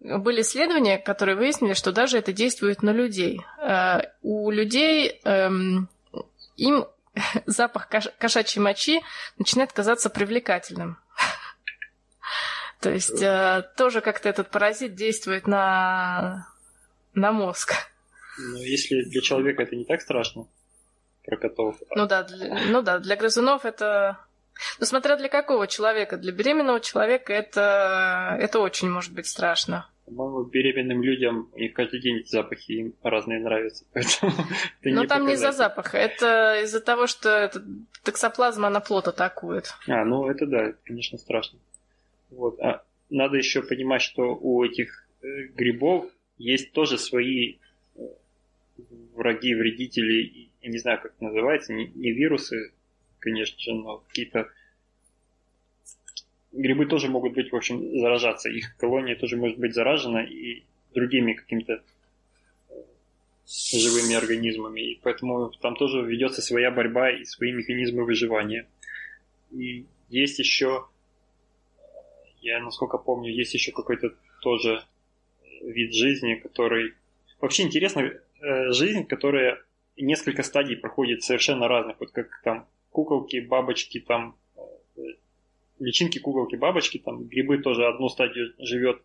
были исследования, которые выяснили, что даже это действует на людей. Э, у людей эм, им [laughs] запах кошачьей мочи начинает казаться привлекательным. [laughs] То есть э, тоже как-то этот паразит действует на, на мозг. Но если для человека это не так страшно, про котов. Ну да, для, ну да, для грызунов это... Ну, смотря для какого человека. Для беременного человека это, это очень может быть страшно. По-моему, беременным людям у них каждый день запахи им разные нравятся. [laughs] Поэтому Но там не из-за запаха, это из-за того, что это, токсоплазма, она плод атакует. А, ну это да, это, конечно, страшно. Вот. А надо еще понимать, что у этих э, грибов есть тоже свои э, враги, вредители, я не знаю, как это называется, не, не вирусы, конечно какие-то грибы тоже могут быть, в общем, заражаться. Их колония тоже может быть заражена и другими какими-то э, живыми организмами. И поэтому там тоже ведется своя борьба и свои механизмы выживания. И есть еще, я насколько помню, есть еще какой-то тоже вид жизни, который... Вообще интересно, э, жизнь, которая несколько стадий проходит совершенно разных. Вот как там куколки, бабочки, там личинки, куколки, бабочки, там грибы тоже одну стадию живет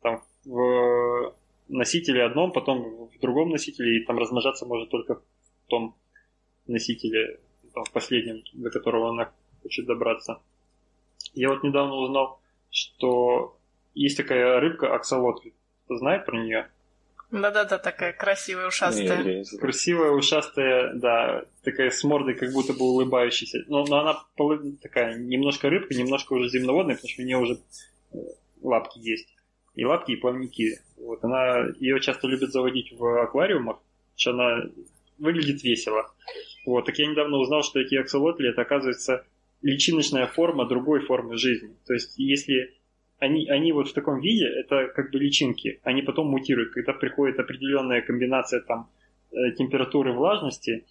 там в носителе одном, потом в другом носителе, и там размножаться может только в том носителе, там, в последнем, до которого она хочет добраться. Я вот недавно узнал, что есть такая рыбка аксолотль. Кто про нее? Да-да-да, такая красивая, ушастая. Не, красивая, ушастая, да, такая с мордой, как будто бы улыбающаяся. Но, но она такая немножко рыбка, немножко уже земноводная, потому что у нее уже э, лапки есть. И лапки, и плавники. Вот она, ее часто любят заводить в аквариумах, потому что она выглядит весело. Вот, так я недавно узнал, что эти аксолотли, это оказывается личиночная форма другой формы жизни. То есть, если они, они вот в таком виде, это как бы личинки, они потом мутируют, когда приходит определенная комбинация там э, температуры влажности,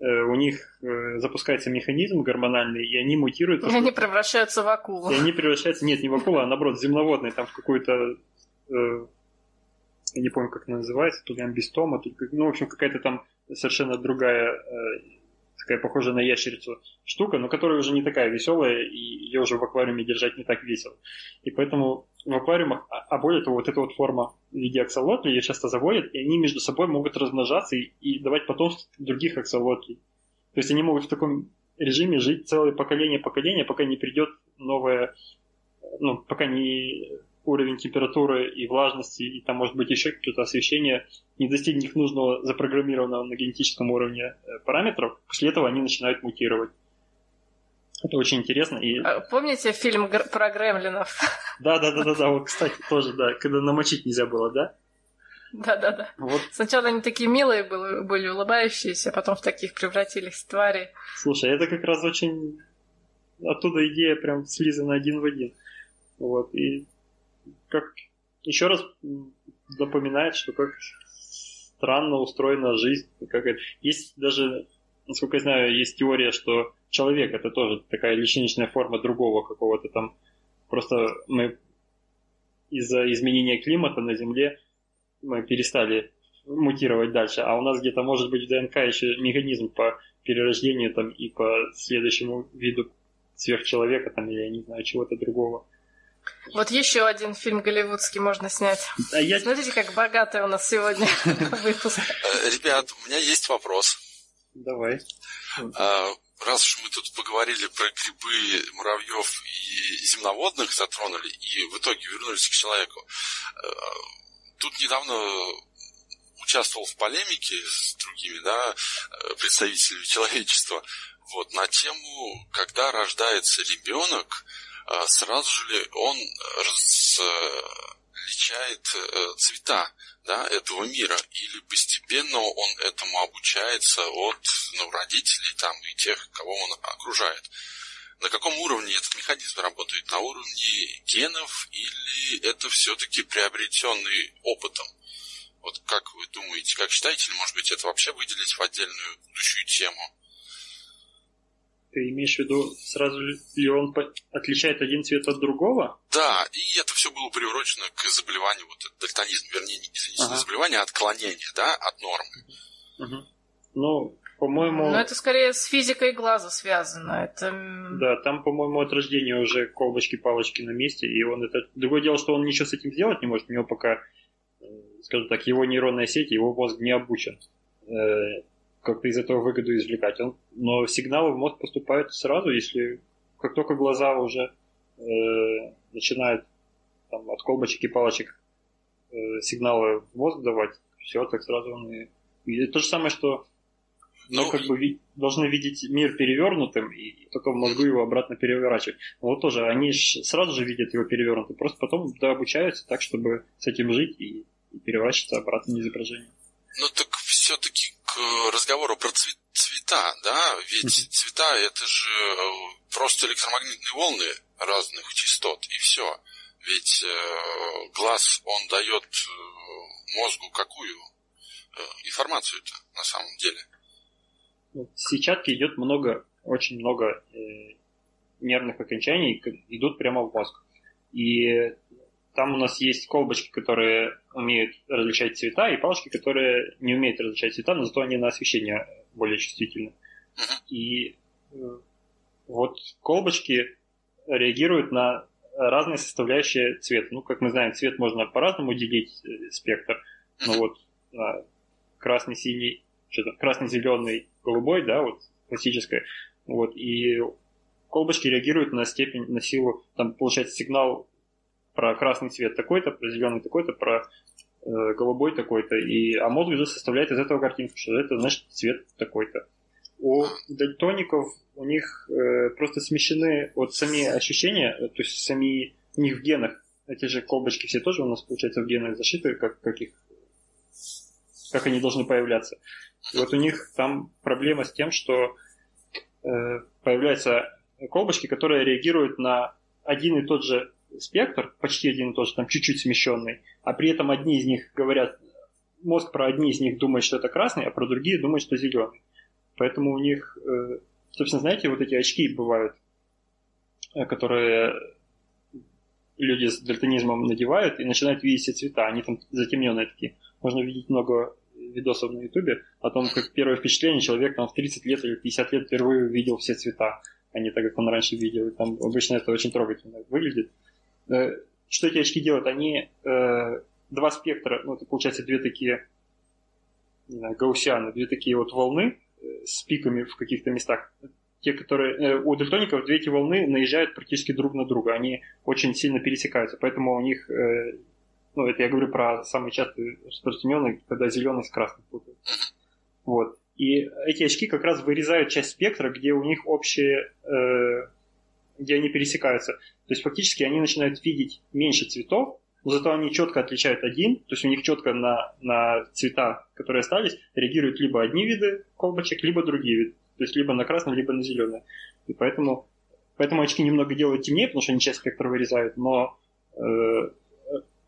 э, у них э, запускается механизм гормональный, и они мутируют. И они превращаются в акулу. И они превращаются, нет, не в акулу, а наоборот, земноводные, там в какую-то, я не помню, как она называется, то ли амбистома, то ли, ну, в общем, какая-то там совершенно другая такая похожая на ящерицу штука, но которая уже не такая веселая, и ее уже в аквариуме держать не так весело. И поэтому в аквариумах, а, более того, вот эта вот форма в виде аксолотли, ее часто заводят, и они между собой могут размножаться и, и давать потомство других аксолотлей. То есть они могут в таком режиме жить целое поколение поколения, пока не придет новое, ну, пока не уровень температуры и влажности, и там может быть еще какое-то освещение, не достигнет нужного запрограммированного на генетическом уровне э, параметров, после этого они начинают мутировать. Это очень интересно. И... А помните фильм про гремлинов? Да, да, да, да, да. Вот, кстати, тоже, да, когда намочить нельзя было, да? Да, да, да. Вот. Сначала они такие милые были, были, улыбающиеся, а потом в таких превратились в твари. Слушай, это как раз очень оттуда идея прям слизана один в один. Вот, и как еще раз напоминает, что как странно устроена жизнь. Как это... Есть даже, насколько я знаю, есть теория, что человек это тоже такая личиночная форма другого какого-то там. Просто мы из-за изменения климата на Земле мы перестали мутировать дальше, а у нас где-то может быть в ДНК еще механизм по перерождению там и по следующему виду сверхчеловека там или я не знаю чего-то другого. Вот еще один фильм голливудский можно снять. А я... Смотрите, как богатый у нас сегодня [laughs] выпуск. Э, ребят, у меня есть вопрос. Давай. А, раз уж мы тут поговорили про грибы, муравьев и земноводных затронули, и в итоге вернулись к человеку, э, тут недавно участвовал в полемике с другими да, э, представителями человечества вот, на тему, когда рождается ребенок, сразу же ли он различает цвета да, этого мира, или постепенно он этому обучается от ну, родителей там, и тех, кого он окружает. На каком уровне этот механизм работает? На уровне генов или это все-таки приобретенный опытом? Вот как вы думаете, как считаете, или может быть это вообще выделить в отдельную будущую тему? Ты имеешь в виду, сразу ли он отличает один цвет от другого? Да, и это все было приурочено к заболеванию, вот дальтонизм, вернее, извините, ага. не заболевание, а отклонение, да, от нормы. Угу. Ну, по-моему... Ну, это скорее с физикой глаза связано. Это... Да, там, по-моему, от рождения уже колбочки-палочки на месте, и он это... Другое дело, что он ничего с этим сделать не может, у него пока, скажем так, его нейронная сеть, его мозг не обучен э, как-то из этого выгоду извлекать. Он... Но сигналы в мозг поступают сразу, если как только глаза уже э, начинают там, от колбочек и палочек э, сигналы в мозг давать, все, так сразу он и... и то же самое, что но ну, как бы ви- должны видеть мир перевернутым и только в мозгу его обратно переворачивать. Но вот тоже они ж сразу же видят его перевернутым, просто потом да, обучаются так, чтобы с этим жить и, и переворачиваться обратно на изображение. Ну так все-таки к разговору про цвет, цвета, да, ведь цвета это же э, просто электромагнитные волны разных частот и все. Ведь э, глаз он дает э, мозгу какую э, информацию-то на самом деле? в сетчатке идет много, очень много э, нервных окончаний, идут прямо в мозг. И там у нас есть колбочки, которые умеют различать цвета, и палочки, которые не умеют различать цвета, но зато они на освещение более чувствительны. И э, вот колбочки реагируют на разные составляющие цвета. Ну, как мы знаем, цвет можно по-разному делить э, спектр. Ну вот красный, синий, что-то красный, зеленый, голубой, да, вот классическая. Вот, и колбочки реагируют на степень, на силу, там получается сигнал про красный цвет такой-то, про зеленый такой-то, про э, голубой такой-то, и, а мозг уже составляет из этого картинку, что это значит цвет такой-то. У дальтоников у них э, просто смещены вот сами ощущения, то есть сами у них в генах, эти же колбочки все тоже у нас, получается, в генах зашиты, как, как их как они должны появляться. И вот у них там проблема с тем, что э, появляются колбочки, которые реагируют на один и тот же спектр, почти один и тот же, там чуть-чуть смещенный, а при этом одни из них говорят, мозг про одни из них думает, что это красный, а про другие думает, что зеленый. Поэтому у них, э, собственно, знаете, вот эти очки бывают, э, которые люди с дальтонизмом надевают и начинают видеть все цвета, они там затемненные такие. Можно видеть много видосов на ютубе о том, как первое впечатление человек там в 30 лет или 50 лет впервые увидел все цвета, а не так, как он раньше видел. И там обычно это очень трогательно выглядит. Э, что эти очки делают? Они э, два спектра, ну это получается две такие не знаю, гаусианы, две такие вот волны э, с пиками в каких-то местах. Те, которые у дельтоников две эти волны наезжают практически друг на друга, они очень сильно пересекаются, поэтому у них ну, это я говорю про самые частые распространенные, когда зеленый с красным путают. Вот. И эти очки как раз вырезают часть спектра, где у них общие, э, где они пересекаются. То есть фактически они начинают видеть меньше цветов, но зато они четко отличают один, то есть у них четко на, на цвета, которые остались, реагируют либо одни виды колбочек, либо другие виды. То есть либо на красный, либо на зеленый. И поэтому, поэтому очки немного делают темнее, потому что они часть спектра вырезают, но э,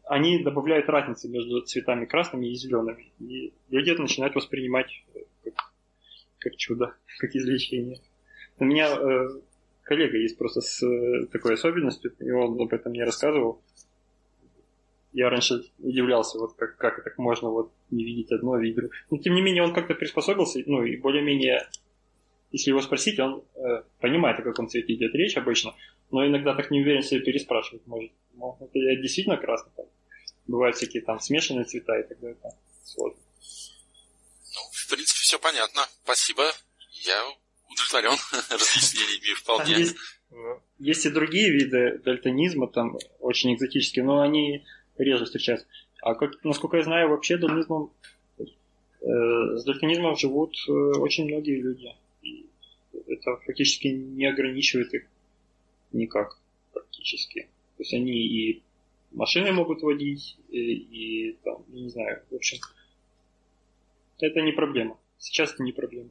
они добавляют разницы между цветами красными и зелеными. И люди это начинают воспринимать как, как чудо, как извлечение. У меня э, коллега есть просто с э, такой особенностью, и он об этом мне рассказывал. Я раньше удивлялся, вот как, как так можно вот не видеть одно, а. Но тем не менее он как-то приспособился, ну и более-менее, если его спросить, он э, понимает, о каком цвете идет речь обычно, но иногда так не уверен себе переспрашивать может. Ну, это я действительно красный бывают всякие там смешанные цвета и так далее. Там, сложно. Ну, в принципе, все понятно. Спасибо. Я удовлетворен [laughs] разъяснениями вполне. Есть, есть и другие виды дальтонизма, там очень экзотические, но они реже встречаются. А как, насколько я знаю, вообще дальтонизмом, э, с дальтонизмом живут э, очень многие люди. И это фактически не ограничивает их никак практически. То есть они и машины могут водить, и, и там, не знаю, в общем, это не проблема. Сейчас это не проблема.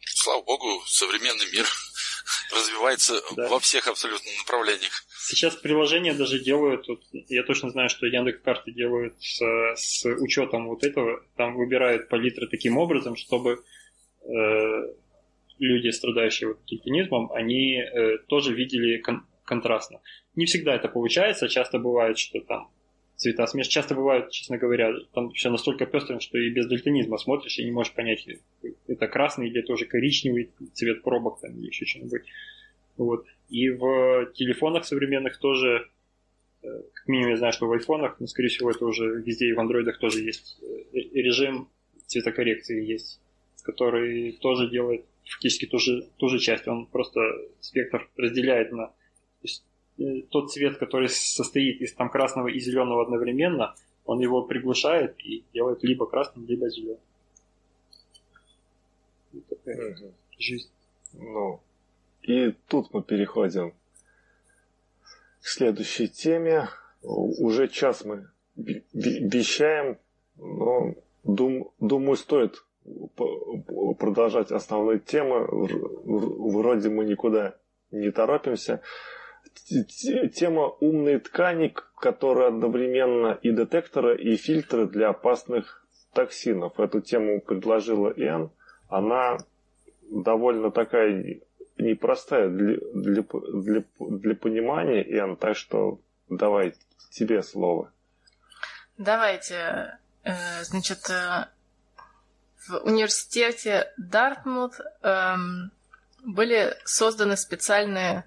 Слава богу, современный мир [laughs] развивается да. во всех абсолютно направлениях. Сейчас приложения даже делают, вот, я точно знаю, что Яндекс карты делают с, с учетом вот этого, там выбирают палитры таким образом, чтобы э, люди, страдающие вот дельфинизмом, они э, тоже видели кон- контрастно. Не всегда это получается, часто бывает, что там цвета смеш. Часто бывает, честно говоря, там все настолько пестрым, что и без дельтонизма смотришь и не можешь понять, это красный или это уже коричневый цвет пробок там, или еще что-нибудь. Вот. И в телефонах современных тоже, э, как минимум я знаю, что в айфонах, но скорее всего это уже везде и в андроидах тоже есть э, режим цветокоррекции есть, который тоже делает фактически ту же, ту же часть. Он просто спектр разделяет на Э, тот цвет, который состоит из там красного и зеленого одновременно, он его приглушает и делает либо красным, либо зеленым. Вот такая угу. жизнь. Ну, и тут мы переходим к следующей теме. Уже час мы вещаем, но дум, думаю, стоит продолжать основные темы. Вроде мы никуда не торопимся тема умной ткани, которая одновременно и детекторы, и фильтры для опасных токсинов. Эту тему предложила Иэн. Она довольно такая непростая для, для, для, для понимания, Иэн, так что давай тебе слово. Давайте. Э, значит, э, в университете Дартмут эм, были созданы специальные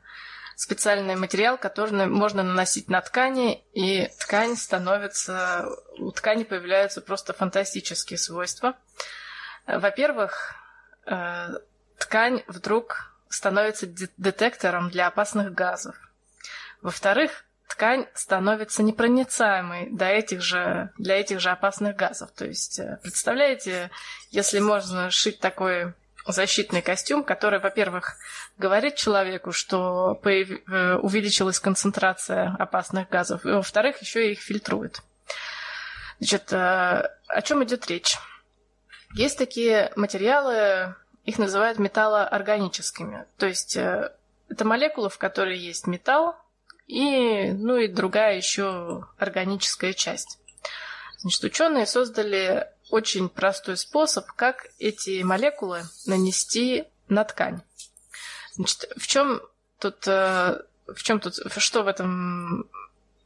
специальный материал, который можно наносить на ткани, и ткань становится... У ткани появляются просто фантастические свойства. Во-первых, э, ткань вдруг становится детектором для опасных газов. Во-вторых, ткань становится непроницаемой для этих же, для этих же опасных газов. То есть, э, представляете, если можно шить такой защитный костюм, который, во-первых, говорит человеку, что появ... Э, увеличилась концентрация опасных газов, и, во-вторых, еще и их фильтрует. Значит, э, о чем идет речь? Есть такие материалы, их называют металлоорганическими. То есть э, это молекулы, в которой есть металл, и, ну и другая еще органическая часть. Значит, ученые создали очень простой способ, как эти молекулы нанести на ткань. Значит, в чем тут, э, в чем тут, что в этом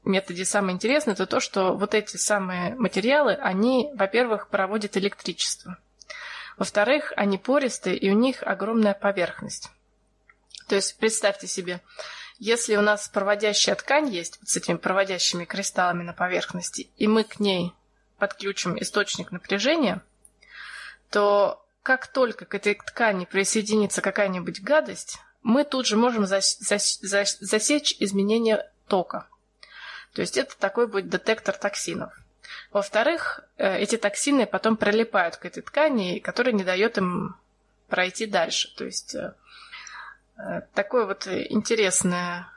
методе самое интересное, это то, что вот эти самые материалы, они, во-первых, проводят электричество. Во-вторых, они пористые, и у них огромная поверхность. То есть представьте себе, если у нас проводящая ткань есть вот с этими проводящими кристаллами на поверхности, и мы к ней подключим источник напряжения, то как только к этой ткани присоединится какая-нибудь гадость, мы тут же можем зас зас зас засечь изменение тока. То есть это такой будет детектор токсинов. Во-вторых, э, эти токсины потом прилипают к этой ткани, которая не дает им пройти дальше. То есть э, э, такое вот интересное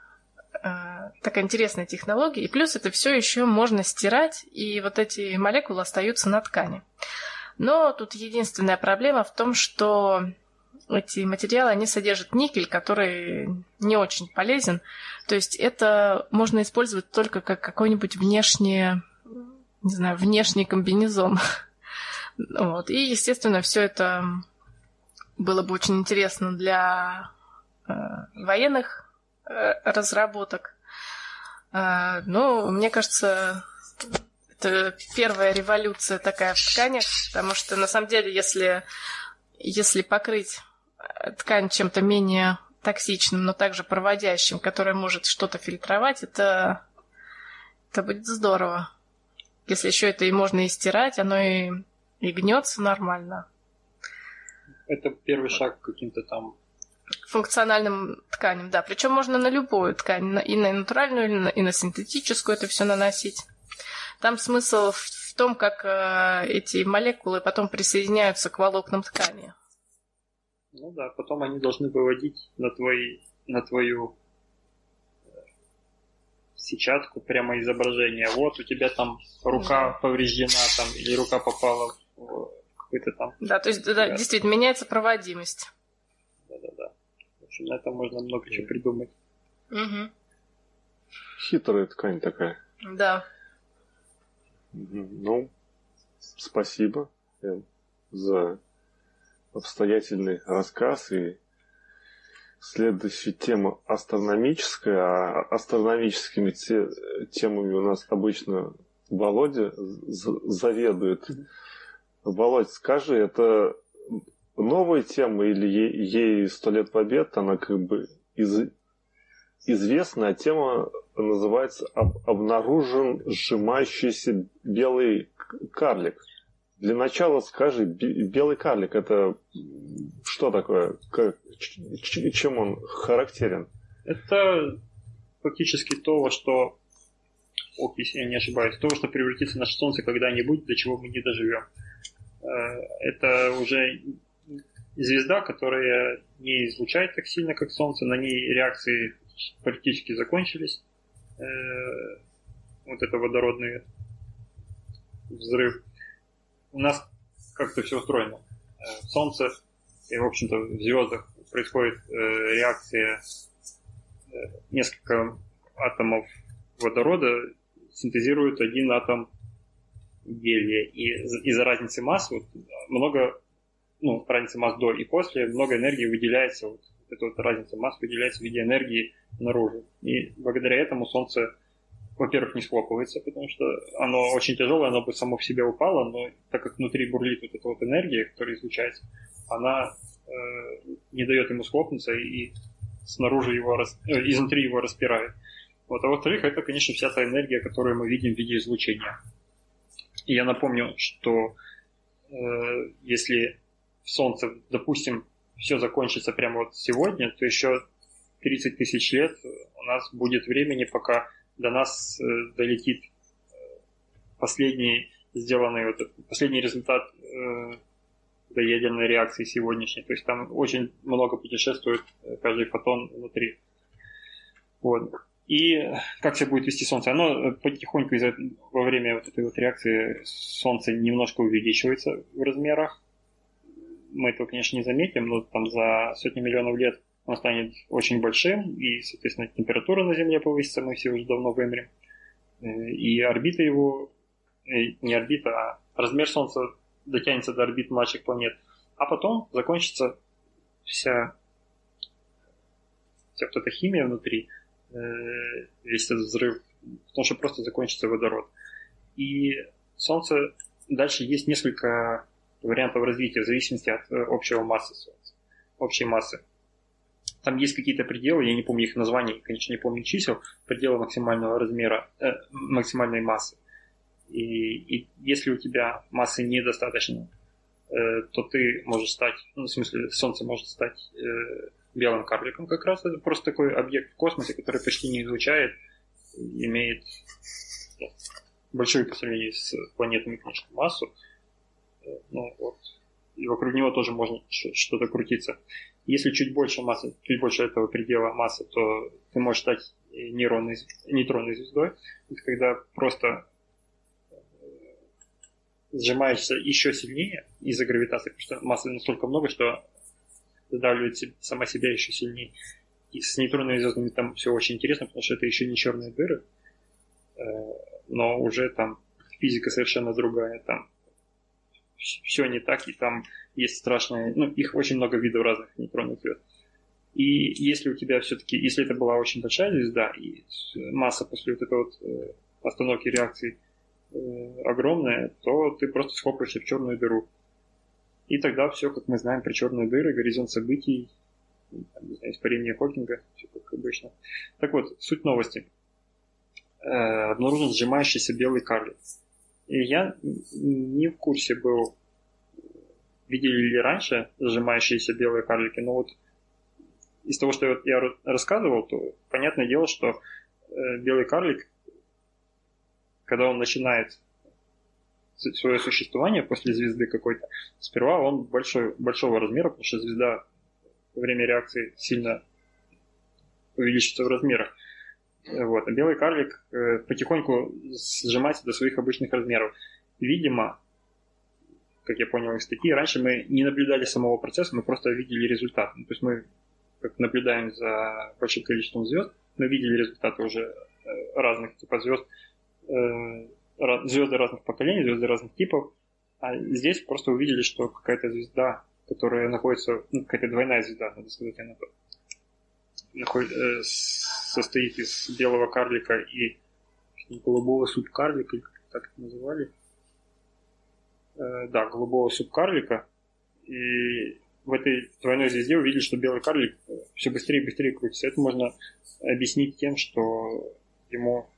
такая интересная технология. И плюс это все еще можно стирать, и вот эти молекулы остаются на ткани. Но тут единственная проблема в том, что эти материалы, они содержат никель, который не очень полезен. То есть это можно использовать только как какой-нибудь внешний, не знаю, внешний комбинезон. [laughs] Вот. И, естественно, все это было бы очень интересно для э, военных Э, разработок. А, ну, мне кажется, это первая революция такая в тканях, потому что на самом деле, если, если покрыть э, ткань чем-то менее токсичным, но также проводящим, который может что-то фильтровать, это, это будет здорово. Если еще это и можно и стирать, оно и, и гнется нормально. это первый шаг к каким-то там функциональным тканям, да. Причем можно на любую ткань, и на натуральную, и на синтетическую это все наносить. Там смысл в том, как э, эти молекулы потом присоединяются к волокнам ткани. Ну да, потом они должны выводить на, твои, на твою э, сетчатку прямо изображение. Вот у тебя там рука да. повреждена там, или рука попала в какой-то там... Да, то есть да, действительно меняется проводимость. На этом можно много чего придумать. Угу. Хитрая ткань такая. Да. Ну, спасибо за обстоятельный рассказ и следующая тема астрономическая, а астрономическими те, темами у нас обычно Володя заведует. Володь, скажи, это новая тема или ей сто лет побед, она как бы из, известная, тема называется «Обнаружен сжимающийся белый карлик». Для начала скажи, белый карлик это что такое? чем он характерен? Это фактически то, во что, ох, если я не ошибаюсь, то, что превратится наше Солнце когда-нибудь, до чего мы не доживем. Э, это уже звезда, которая не излучает так сильно, как Солнце, на ней реакции практически закончились. Э, вот это водородный взрыв у нас как-то все устроено. Э, Солнце и, в общем-то, в звездах происходит э, реакция несколько атомов водорода синтезируют один атом гелия. И из-за разницы масс вот, много, ну, разницы масс до и после, много энергии выделяется, вот, эта вот разница масс выделяется в виде энергии наружу. И благодаря этому Солнце во-первых, не схлопывается, потому что оно очень тяжелое, оно бы само в себя упало, но так как внутри бурлит вот эта вот энергия, которая излучается, она э, не дает ему схлопнуться и снаружи его, рас... э, изнутри его распирает. Вот. А во-вторых, это, конечно, вся та энергия, которую мы видим в виде излучения. И я напомню, что э, если Солнце, допустим, все закончится прямо вот сегодня, то еще 30 тысяч лет у нас будет времени, пока до нас э, долетит э, последний сделанный вот последний результат э, до ядерной реакции сегодняшней. То есть там очень много путешествует э, каждый фотон внутри. Вот. И как себя будет вести Солнце? Оно потихоньку из во время вот этой вот реакции Солнце немножко увеличивается в размерах. Мы этого, конечно, не заметим, но там за сотни миллионов лет он станет очень большим, и, соответственно, температура на Земле повысится, мы все уже давно вымрем. Э, и орбита его, э, не орбита, а размер Солнца дотянется до орбит младших планет. А потом закончится вся, вся вот эта химия внутри, э, весь этот взрыв, потому что просто закончится водород. И Солнце дальше есть несколько вариантов развития в зависимости от общего массы Солнца, общей массы. Там есть какие-то пределы, я не помню их названий, конечно, не помню чисел, пределы максимального размера, э, максимальной массы. И, и если у тебя массы недостаточно, э, то ты можешь стать, ну, в смысле, Солнце может стать э, белым карликом как раз. Это просто такой объект в космосе, который почти не излучает, имеет большую по сравнению с планетами, конечно, массу. Э, ну, вот. И вокруг него тоже можно что-то крутиться. Если чуть больше массы, чуть больше этого предела массы, то ты можешь стать нейронной, нейтронной звездой. Это когда просто э, сжимаешься еще сильнее из-за гравитации, потому что массы настолько много, что задавливает сама себя еще сильнее. И с нейтронными звездами там все очень интересно, потому что это еще не черные дыры, э, но уже там физика совершенно другая, там все не так, и там есть страшные, ну, их очень много видов разных нейтронных звезд. И если у тебя все-таки, если это была очень большая звезда, и масса после вот этой вот э, остановки реакции э, огромная, то ты просто схлопаешься в черную дыру. И тогда все, как мы знаем про черные дыры, горизонт событий, там, не знаю, испарение Хокинга, все как обычно. Так вот, суть новости. Э, обнаружен сжимающийся белый карлик. Я не в курсе был видели ли раньше сжимающиеся белые карлики, но вот из того, что я рассказывал, то понятное дело, что э, белый карлик, когда он начинает свое существование после звезды какой-то, сперва он большой, большого размера, потому что звезда во время реакции сильно увеличится в размерах. Вот. А белый карлик э, потихоньку сжимается до своих обычных размеров. Видимо, как я понял из статьи, раньше мы не наблюдали самого процесса, мы просто видели результат. То есть мы как наблюдаем за большим количеством звезд, мы видели результаты уже э, разных типов звезд, э, звезды разных поколений, звезды разных типов, а здесь просто увидели, что какая-то звезда, которая находится, ну, какая-то двойная звезда, надо сказать, она состоит из белого карлика и голубого субкарлика, как это называли. Э, да, голубого субкарлика. И в этой двойной звезде увидели, что белый карлик все быстрее и быстрее крутится. Это можно объяснить тем, что ему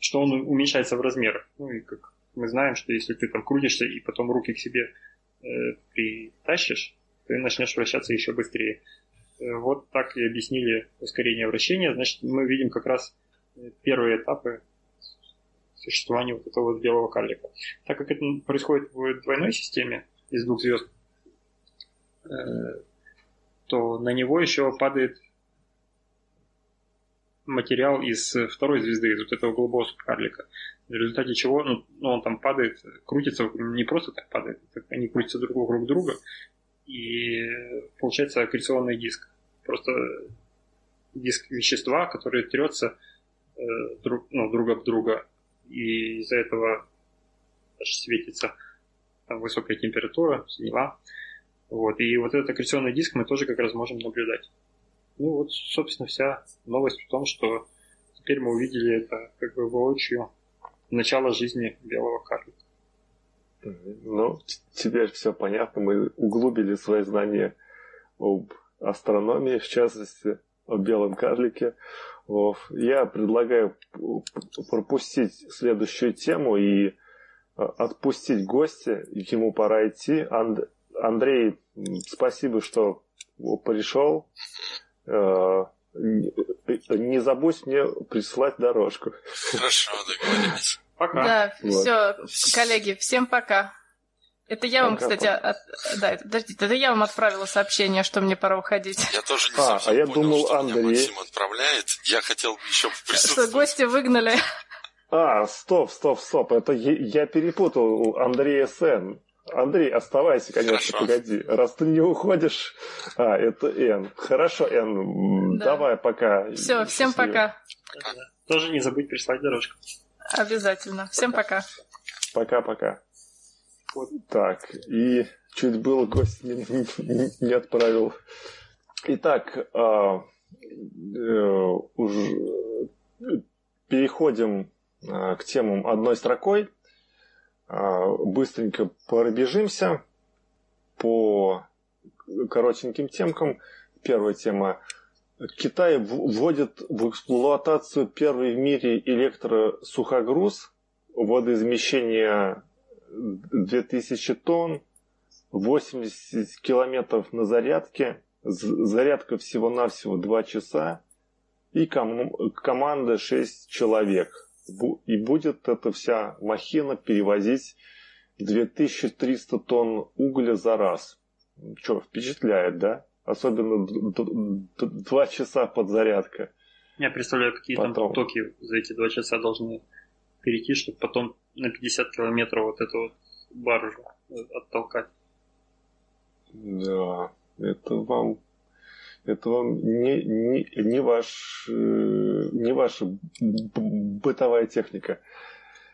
что он уменьшается в размерах. Ну и как мы знаем, что если ты там крутишься и потом руки к себе э, притащишь, ты начнешь вращаться еще быстрее. Э, вот так и объяснили ускорение вращения. Значит, мы видим как раз э, первые этапы существования вот этого вот белого карлика. Так как это происходит в двойной системе из двух звезд, э, то на него еще падает материал из второй звезды, из вот этого голубого карлика. В результате чего ну, он там падает, крутится, не просто так падает, они крутятся друг вокруг друга, и получается аккреционный диск. Просто диск вещества, который трется э, друг, ну, друг об друга, и из-за этого светится там, высокая температура, синева. Вот. И вот этот аккреционный диск мы тоже как раз можем наблюдать. Ну вот, собственно, вся новость в том, что теперь мы увидели это как бы воочию начало жизни белого карлика. Ну, теперь все понятно. Мы углубили свои знания об астрономии, в частности, о белом карлике. Я предлагаю пропустить следующую тему и а, отпустить гостя. Ему пора идти. Андрей, спасибо, что пришел. Не забудь мне прислать дорожку. Хорошо, договорились. Пока. Да, вот. все, коллеги, всем пока. Это я вам, кстати, от... да, подождите, это я вам отправила сообщение, что мне пора уходить. Я тоже не а, а я понял, думал, что Андрей... меня Максим отправляет. Я хотел еще присутствовать. Что гости выгнали. А, стоп, стоп, стоп. Это я, я перепутал Андрея Сен. Андрей, оставайся, конечно, Хорошо. погоди. Раз ты не уходишь... А, это Н. Хорошо, Н. Да. Давай, пока. Все, всем пока. пока. Тоже не забудь прислать дорожку. Обязательно. Всем пока. Пока-пока. Вот так. И чуть было гость не, не, не отправил. Итак, а, э, уже переходим а, к темам одной строкой. А, быстренько пробежимся по коротеньким темкам. Первая тема. Китай вводит в эксплуатацию первый в мире электросухогруз водоизмещение 2000 тонн, 80 километров на зарядке, зарядка всего-навсего 2 часа и ком- команда 6 человек – и будет эта вся махина перевозить 2300 тонн угля за раз. Что, впечатляет, да? Особенно два часа подзарядка. Я представляю, какие потом... там токи за эти два часа должны перейти, чтобы потом на 50 километров вот эту вот баржу оттолкать. Да, это вам это вам не, не, не, ваш, э, не ваша бытовая техника.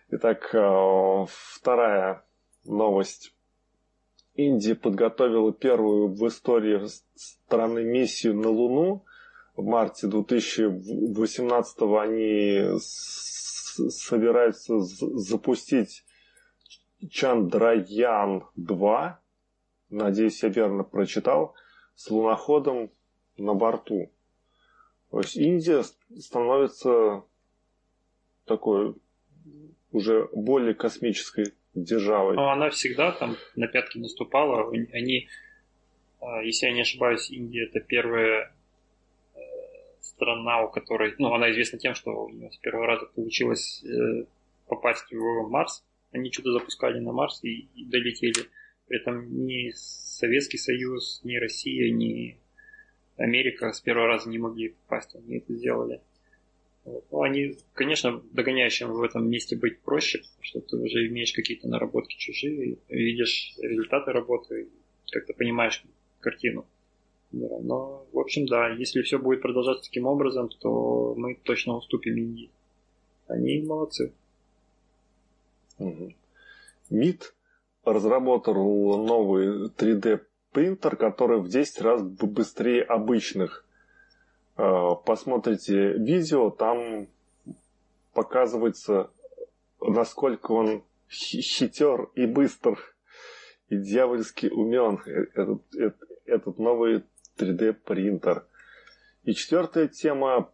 Итак, э, вторая новость. Индия подготовила первую в истории страны миссию на Луну. В марте 2018 они собираются запустить Чандраян-2. Надеюсь, я верно прочитал. С луноходом на борту. То есть Индия становится такой уже более космической державой. Ну, она всегда там на пятки наступала. Они, а, если я не ошибаюсь, Индия это первая э, страна, у которой, ну, она известна тем, что у нее с первого раза получилось э, попасть в Марс. Они что-то запускали на Марс и, и долетели. При этом ни Советский Союз, ни Россия, ни Америка с первого раза не могли попасть. Они это сделали. Вот. Ну, они, конечно, догоняющим в этом месте быть проще, потому что ты уже имеешь какие-то наработки чужие, видишь результаты работы, как-то понимаешь картину. Но, в общем, да, если все будет продолжаться таким образом, то мы точно уступим Индии. Они молодцы. Угу. МИД разработал новый 3D принтер, который в 10 раз быстрее обычных. А, посмотрите видео, там показывается, насколько он хитер и быстр, и дьявольски умен, э, этот, этот, этот новый 3D принтер. И четвертая тема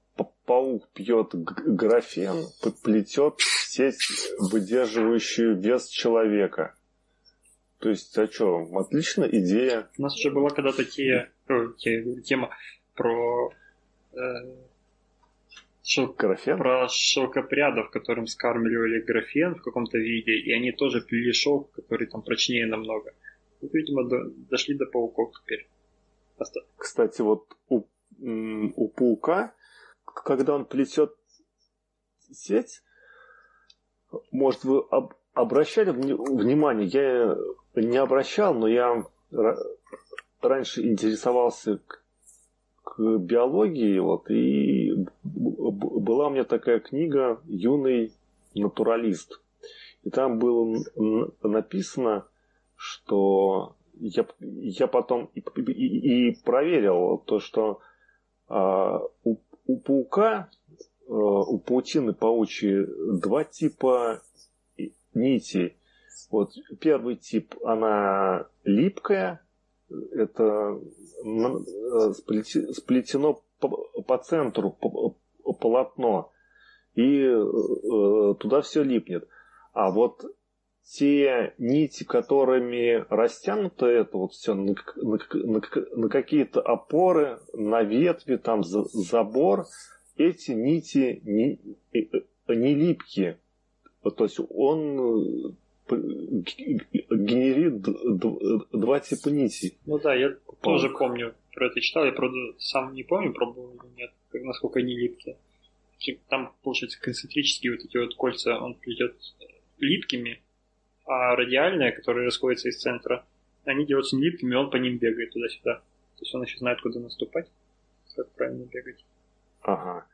паук пьет графен, плетет сеть, выдерживающую вес человека. То есть, а что, отличная идея. У нас уже была когда-то те, те, тема про э, шел, графен? про шелкопрядов, которым скармливали графен в каком-то виде, и они тоже плели шелк, который там прочнее намного. Вот, видимо, до, дошли до пауков теперь. Кстати, вот у, у паука когда он плетет сеть, может, вы об, обращали внимание, я не обращал, но я раньше интересовался к, биологии, вот, и была у меня такая книга «Юный натуралист». И там было написано, что я, я потом и, и, и проверил то, что а, у у паука, э, у паутины паучьи два типа нитей. Вот первый тип, она липкая, это э, сплетено по центру полотно, и э, туда все липнет. А вот те нити, которыми растянуто это вот все на, на, на, на какие-то опоры, на ветви, там за, забор, эти нити не, не липкие. То есть он э, генерит два типа нитей. Ну да, я Паук. тоже помню про это читал, я правда сам не помню, пробовал или нет, насколько они липкие. Там, получается, концентрические вот эти вот кольца он плетет липкими, а радиальные, которые расходятся из центра, они делаются нелипкими, и он по ним бегает туда-сюда. То есть он еще знает, куда наступать, как правильно бегать. Ага.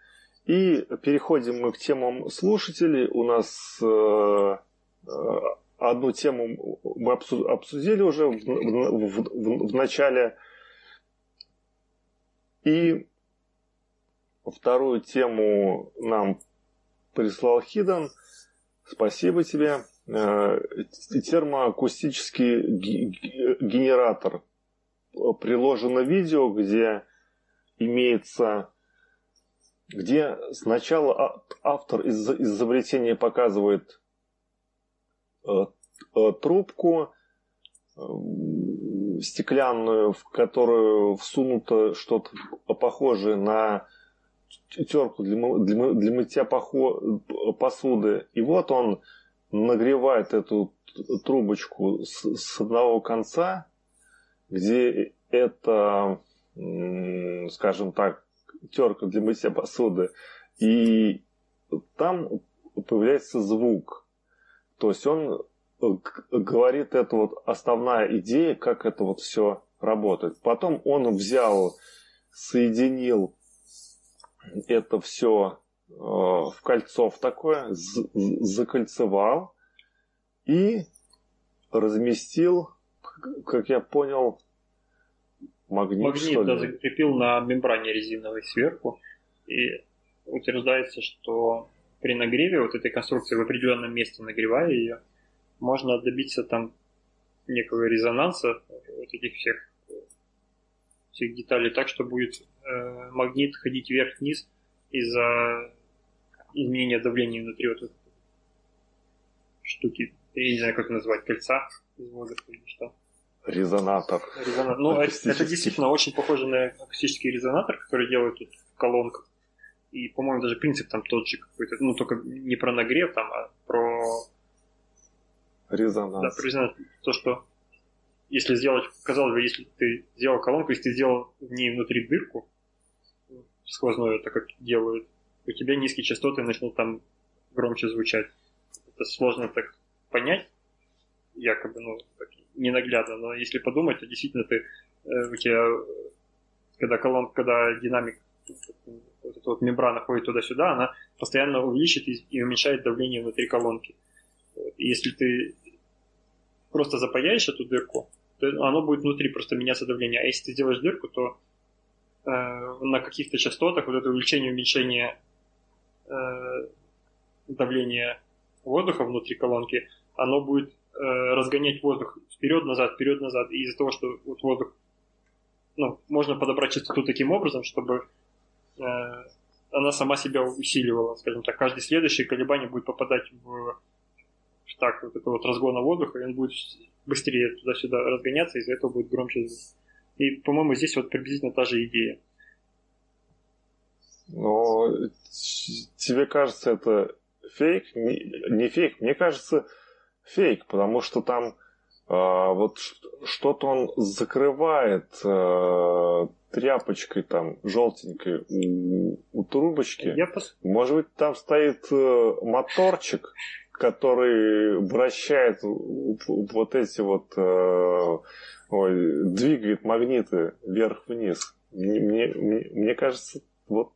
И переходим мы к темам слушателей. У нас э, э, одну тему мы обсудили уже в, в, в, в начале. И вторую тему нам прислал Хидан. Спасибо тебе. Э, термоакустический генератор. Приложено видео, где имеется где сначала автор из изобретения показывает трубку стеклянную, в которую всунуто что-то похожее на терку для, мытья посуды. И вот он нагревает эту трубочку с одного конца, где это, скажем так, терка для мытья посуды, и там появляется звук. То есть он говорит, это вот основная идея, как это вот все работает. Потом он взял, соединил это все Э, в кольцо в такое, закольцевал и разместил, как я понял, магнит. Магнит, да, закрепил на мембране резиновой сверху. И утверждается, что при нагреве вот этой конструкции в определенном месте нагревая ее, можно добиться там некого резонанса вот этих всех, всех деталей так, что будет э, магнит ходить вверх-вниз из-за изменения давления внутри вот этой штуки я не знаю, как назвать, кольца из воздуха или что. Резонатор. Резонатор. Ну, это, это действительно очень похоже на акустический резонатор, который делают тут в колонках. И, по-моему, даже принцип там тот же какой-то. Ну, только не про нагрев там, а про... Резонанс. Да, про резонанс. То, что если сделать, казалось бы, если ты сделал колонку, если ты сделал в ней внутри дырку, сквозную, так как делают, у тебя низкие частоты начнут там громче звучать. Это сложно так понять, якобы, ну, так, ненаглядно, но если подумать, то действительно ты, э, у тебя, когда колонка, когда динамик, вот эта вот мембрана ходит туда-сюда, она постоянно увеличит и, уменьшает давление внутри колонки. Если ты просто запаяешь эту дырку, то оно будет внутри просто меняться давление. А если ты сделаешь дырку, то э, на каких-то частотах вот это увеличение уменьшение э, давления воздуха внутри колонки, оно будет э, разгонять воздух вперед-назад, вперед-назад. И из-за того, что вот воздух, ну, можно подобрать частоту таким образом, чтобы она сама себя усиливала, скажем так. Каждый следующий колебание будет попадать в, так вот этого вот разгона воздуха, и он будет быстрее туда-сюда разгоняться, из-за этого будет громче. И, по-моему, здесь вот приблизительно та же идея. Но тебе кажется это фейк? Не, не фейк, мне кажется фейк, потому что там вот что-то он закрывает а, тряпочкой там желтенькой у, у трубочки. Я пос... Может быть, там стоит э, моторчик, который вращает вот эти вот, э, ой, двигает магниты вверх-вниз. Мне, мне, мне кажется, вот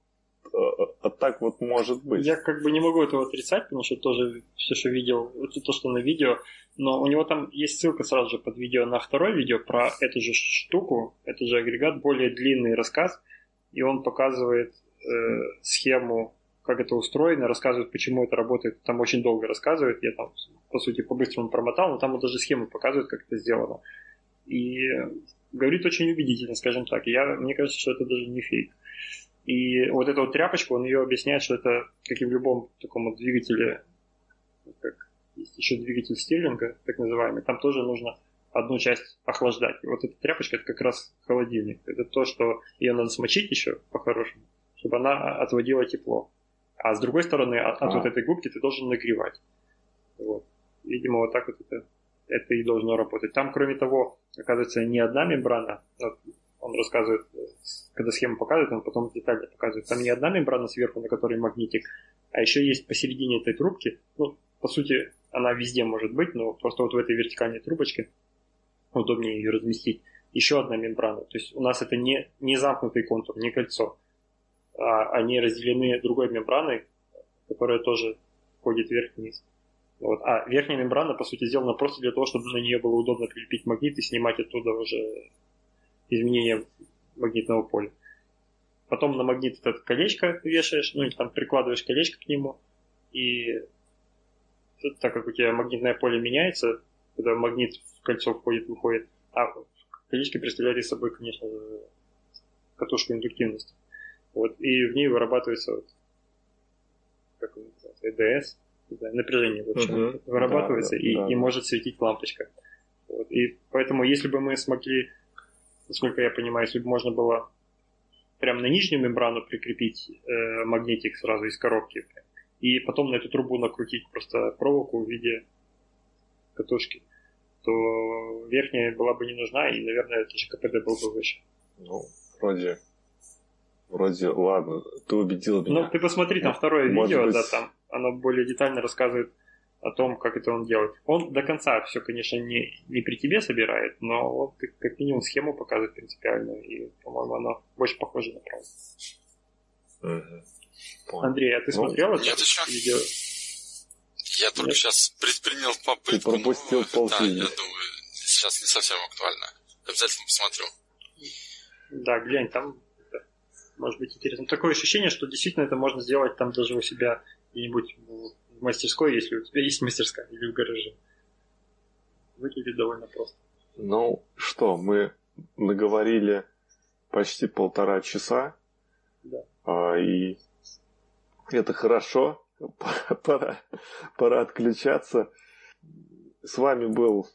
а так вот может быть. Я как бы не могу этого отрицать, потому что тоже все, что видел, то, что на видео, но у него там есть ссылка сразу же под видео на второе видео про эту же штуку, это же агрегат, более длинный рассказ, и он показывает э, схему, как это устроено, рассказывает, почему это работает, там очень долго рассказывает, я там, по сути, по-быстрому промотал, но там он даже схему показывает, как это сделано. И говорит очень убедительно, скажем так. Я, мне кажется, что это даже не фейк. И вот эта вот тряпочка, он ее объясняет, что это, как и в любом таком двигателе, как есть еще двигатель стерлинга, так называемый, там тоже нужно одну часть охлаждать. И вот эта тряпочка, это как раз холодильник. Это то, что ее надо смочить еще по-хорошему, чтобы она отводила тепло. А с другой стороны, от, от вот этой губки ты должен нагревать. Вот. Видимо, вот так вот это, это и должно работать. Там, кроме того, оказывается, не одна мембрана, он рассказывает, когда схему показывает, он потом детально показывает. Там не одна мембрана сверху, на которой магнитик, а еще есть посередине этой трубки, ну, по сути, она везде может быть, но просто вот в этой вертикальной трубочке удобнее ее разместить. Еще одна мембрана. То есть у нас это не, не замкнутый контур, не кольцо. А они разделены другой мембраной, которая тоже ходит вверх-вниз. Вот. А верхняя мембрана, по сути, сделана просто для того, чтобы на нее было удобно прилепить магнит и снимать оттуда уже изменения магнитного поля. Потом на магнит это колечко вешаешь, ну или там прикладываешь колечко к нему, и так как у тебя магнитное поле меняется, когда магнит в кольцо входит, выходит, а колечко представляет из собой, конечно, катушку индуктивности. Вот, и в ней вырабатывается вот, как он называется, ЭДС, да, напряжение, в общем, uh-huh. вырабатывается да, и, да. и может светить лампочка. Вот, и поэтому, если бы мы смогли насколько я понимаю, если бы можно было прямо на нижнюю мембрану прикрепить э, магнитик сразу из коробки, и потом на эту трубу накрутить просто проволоку в виде катушки, то верхняя была бы не нужна, и, наверное, это же КПД был бы выше. Ну, вроде Вроде, ладно, ты убедил меня. Ну, ты посмотри, там второе Может видео, быть... да, там оно более детально рассказывает о том, как это он делает. Он до конца все, конечно, не, не при тебе собирает, но вот как минимум схему показывает принципиальную, и, по-моему, оно больше похоже на правду. Угу. Андрей, а ты ну, смотрел это нет еще. видео? Я только нет? сейчас предпринял попытку. Ты пропустил ну, Да, я думаю, сейчас не совсем актуально. Обязательно посмотрю. Да, глянь, там может быть интересно. Такое ощущение, что действительно это можно сделать там даже у себя где-нибудь в мастерской, если у тебя есть мастерская, или в гараже. Выглядит довольно просто. Ну что, мы наговорили почти полтора часа. Да. А, и это хорошо. [laughs] Пора, пора отключаться. С вами был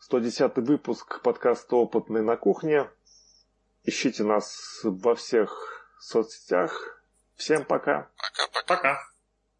110 выпуск подкаста «Опытный на кухне». Ищите нас во всех соцсетях. Всем пока. Пока-пока. Пока.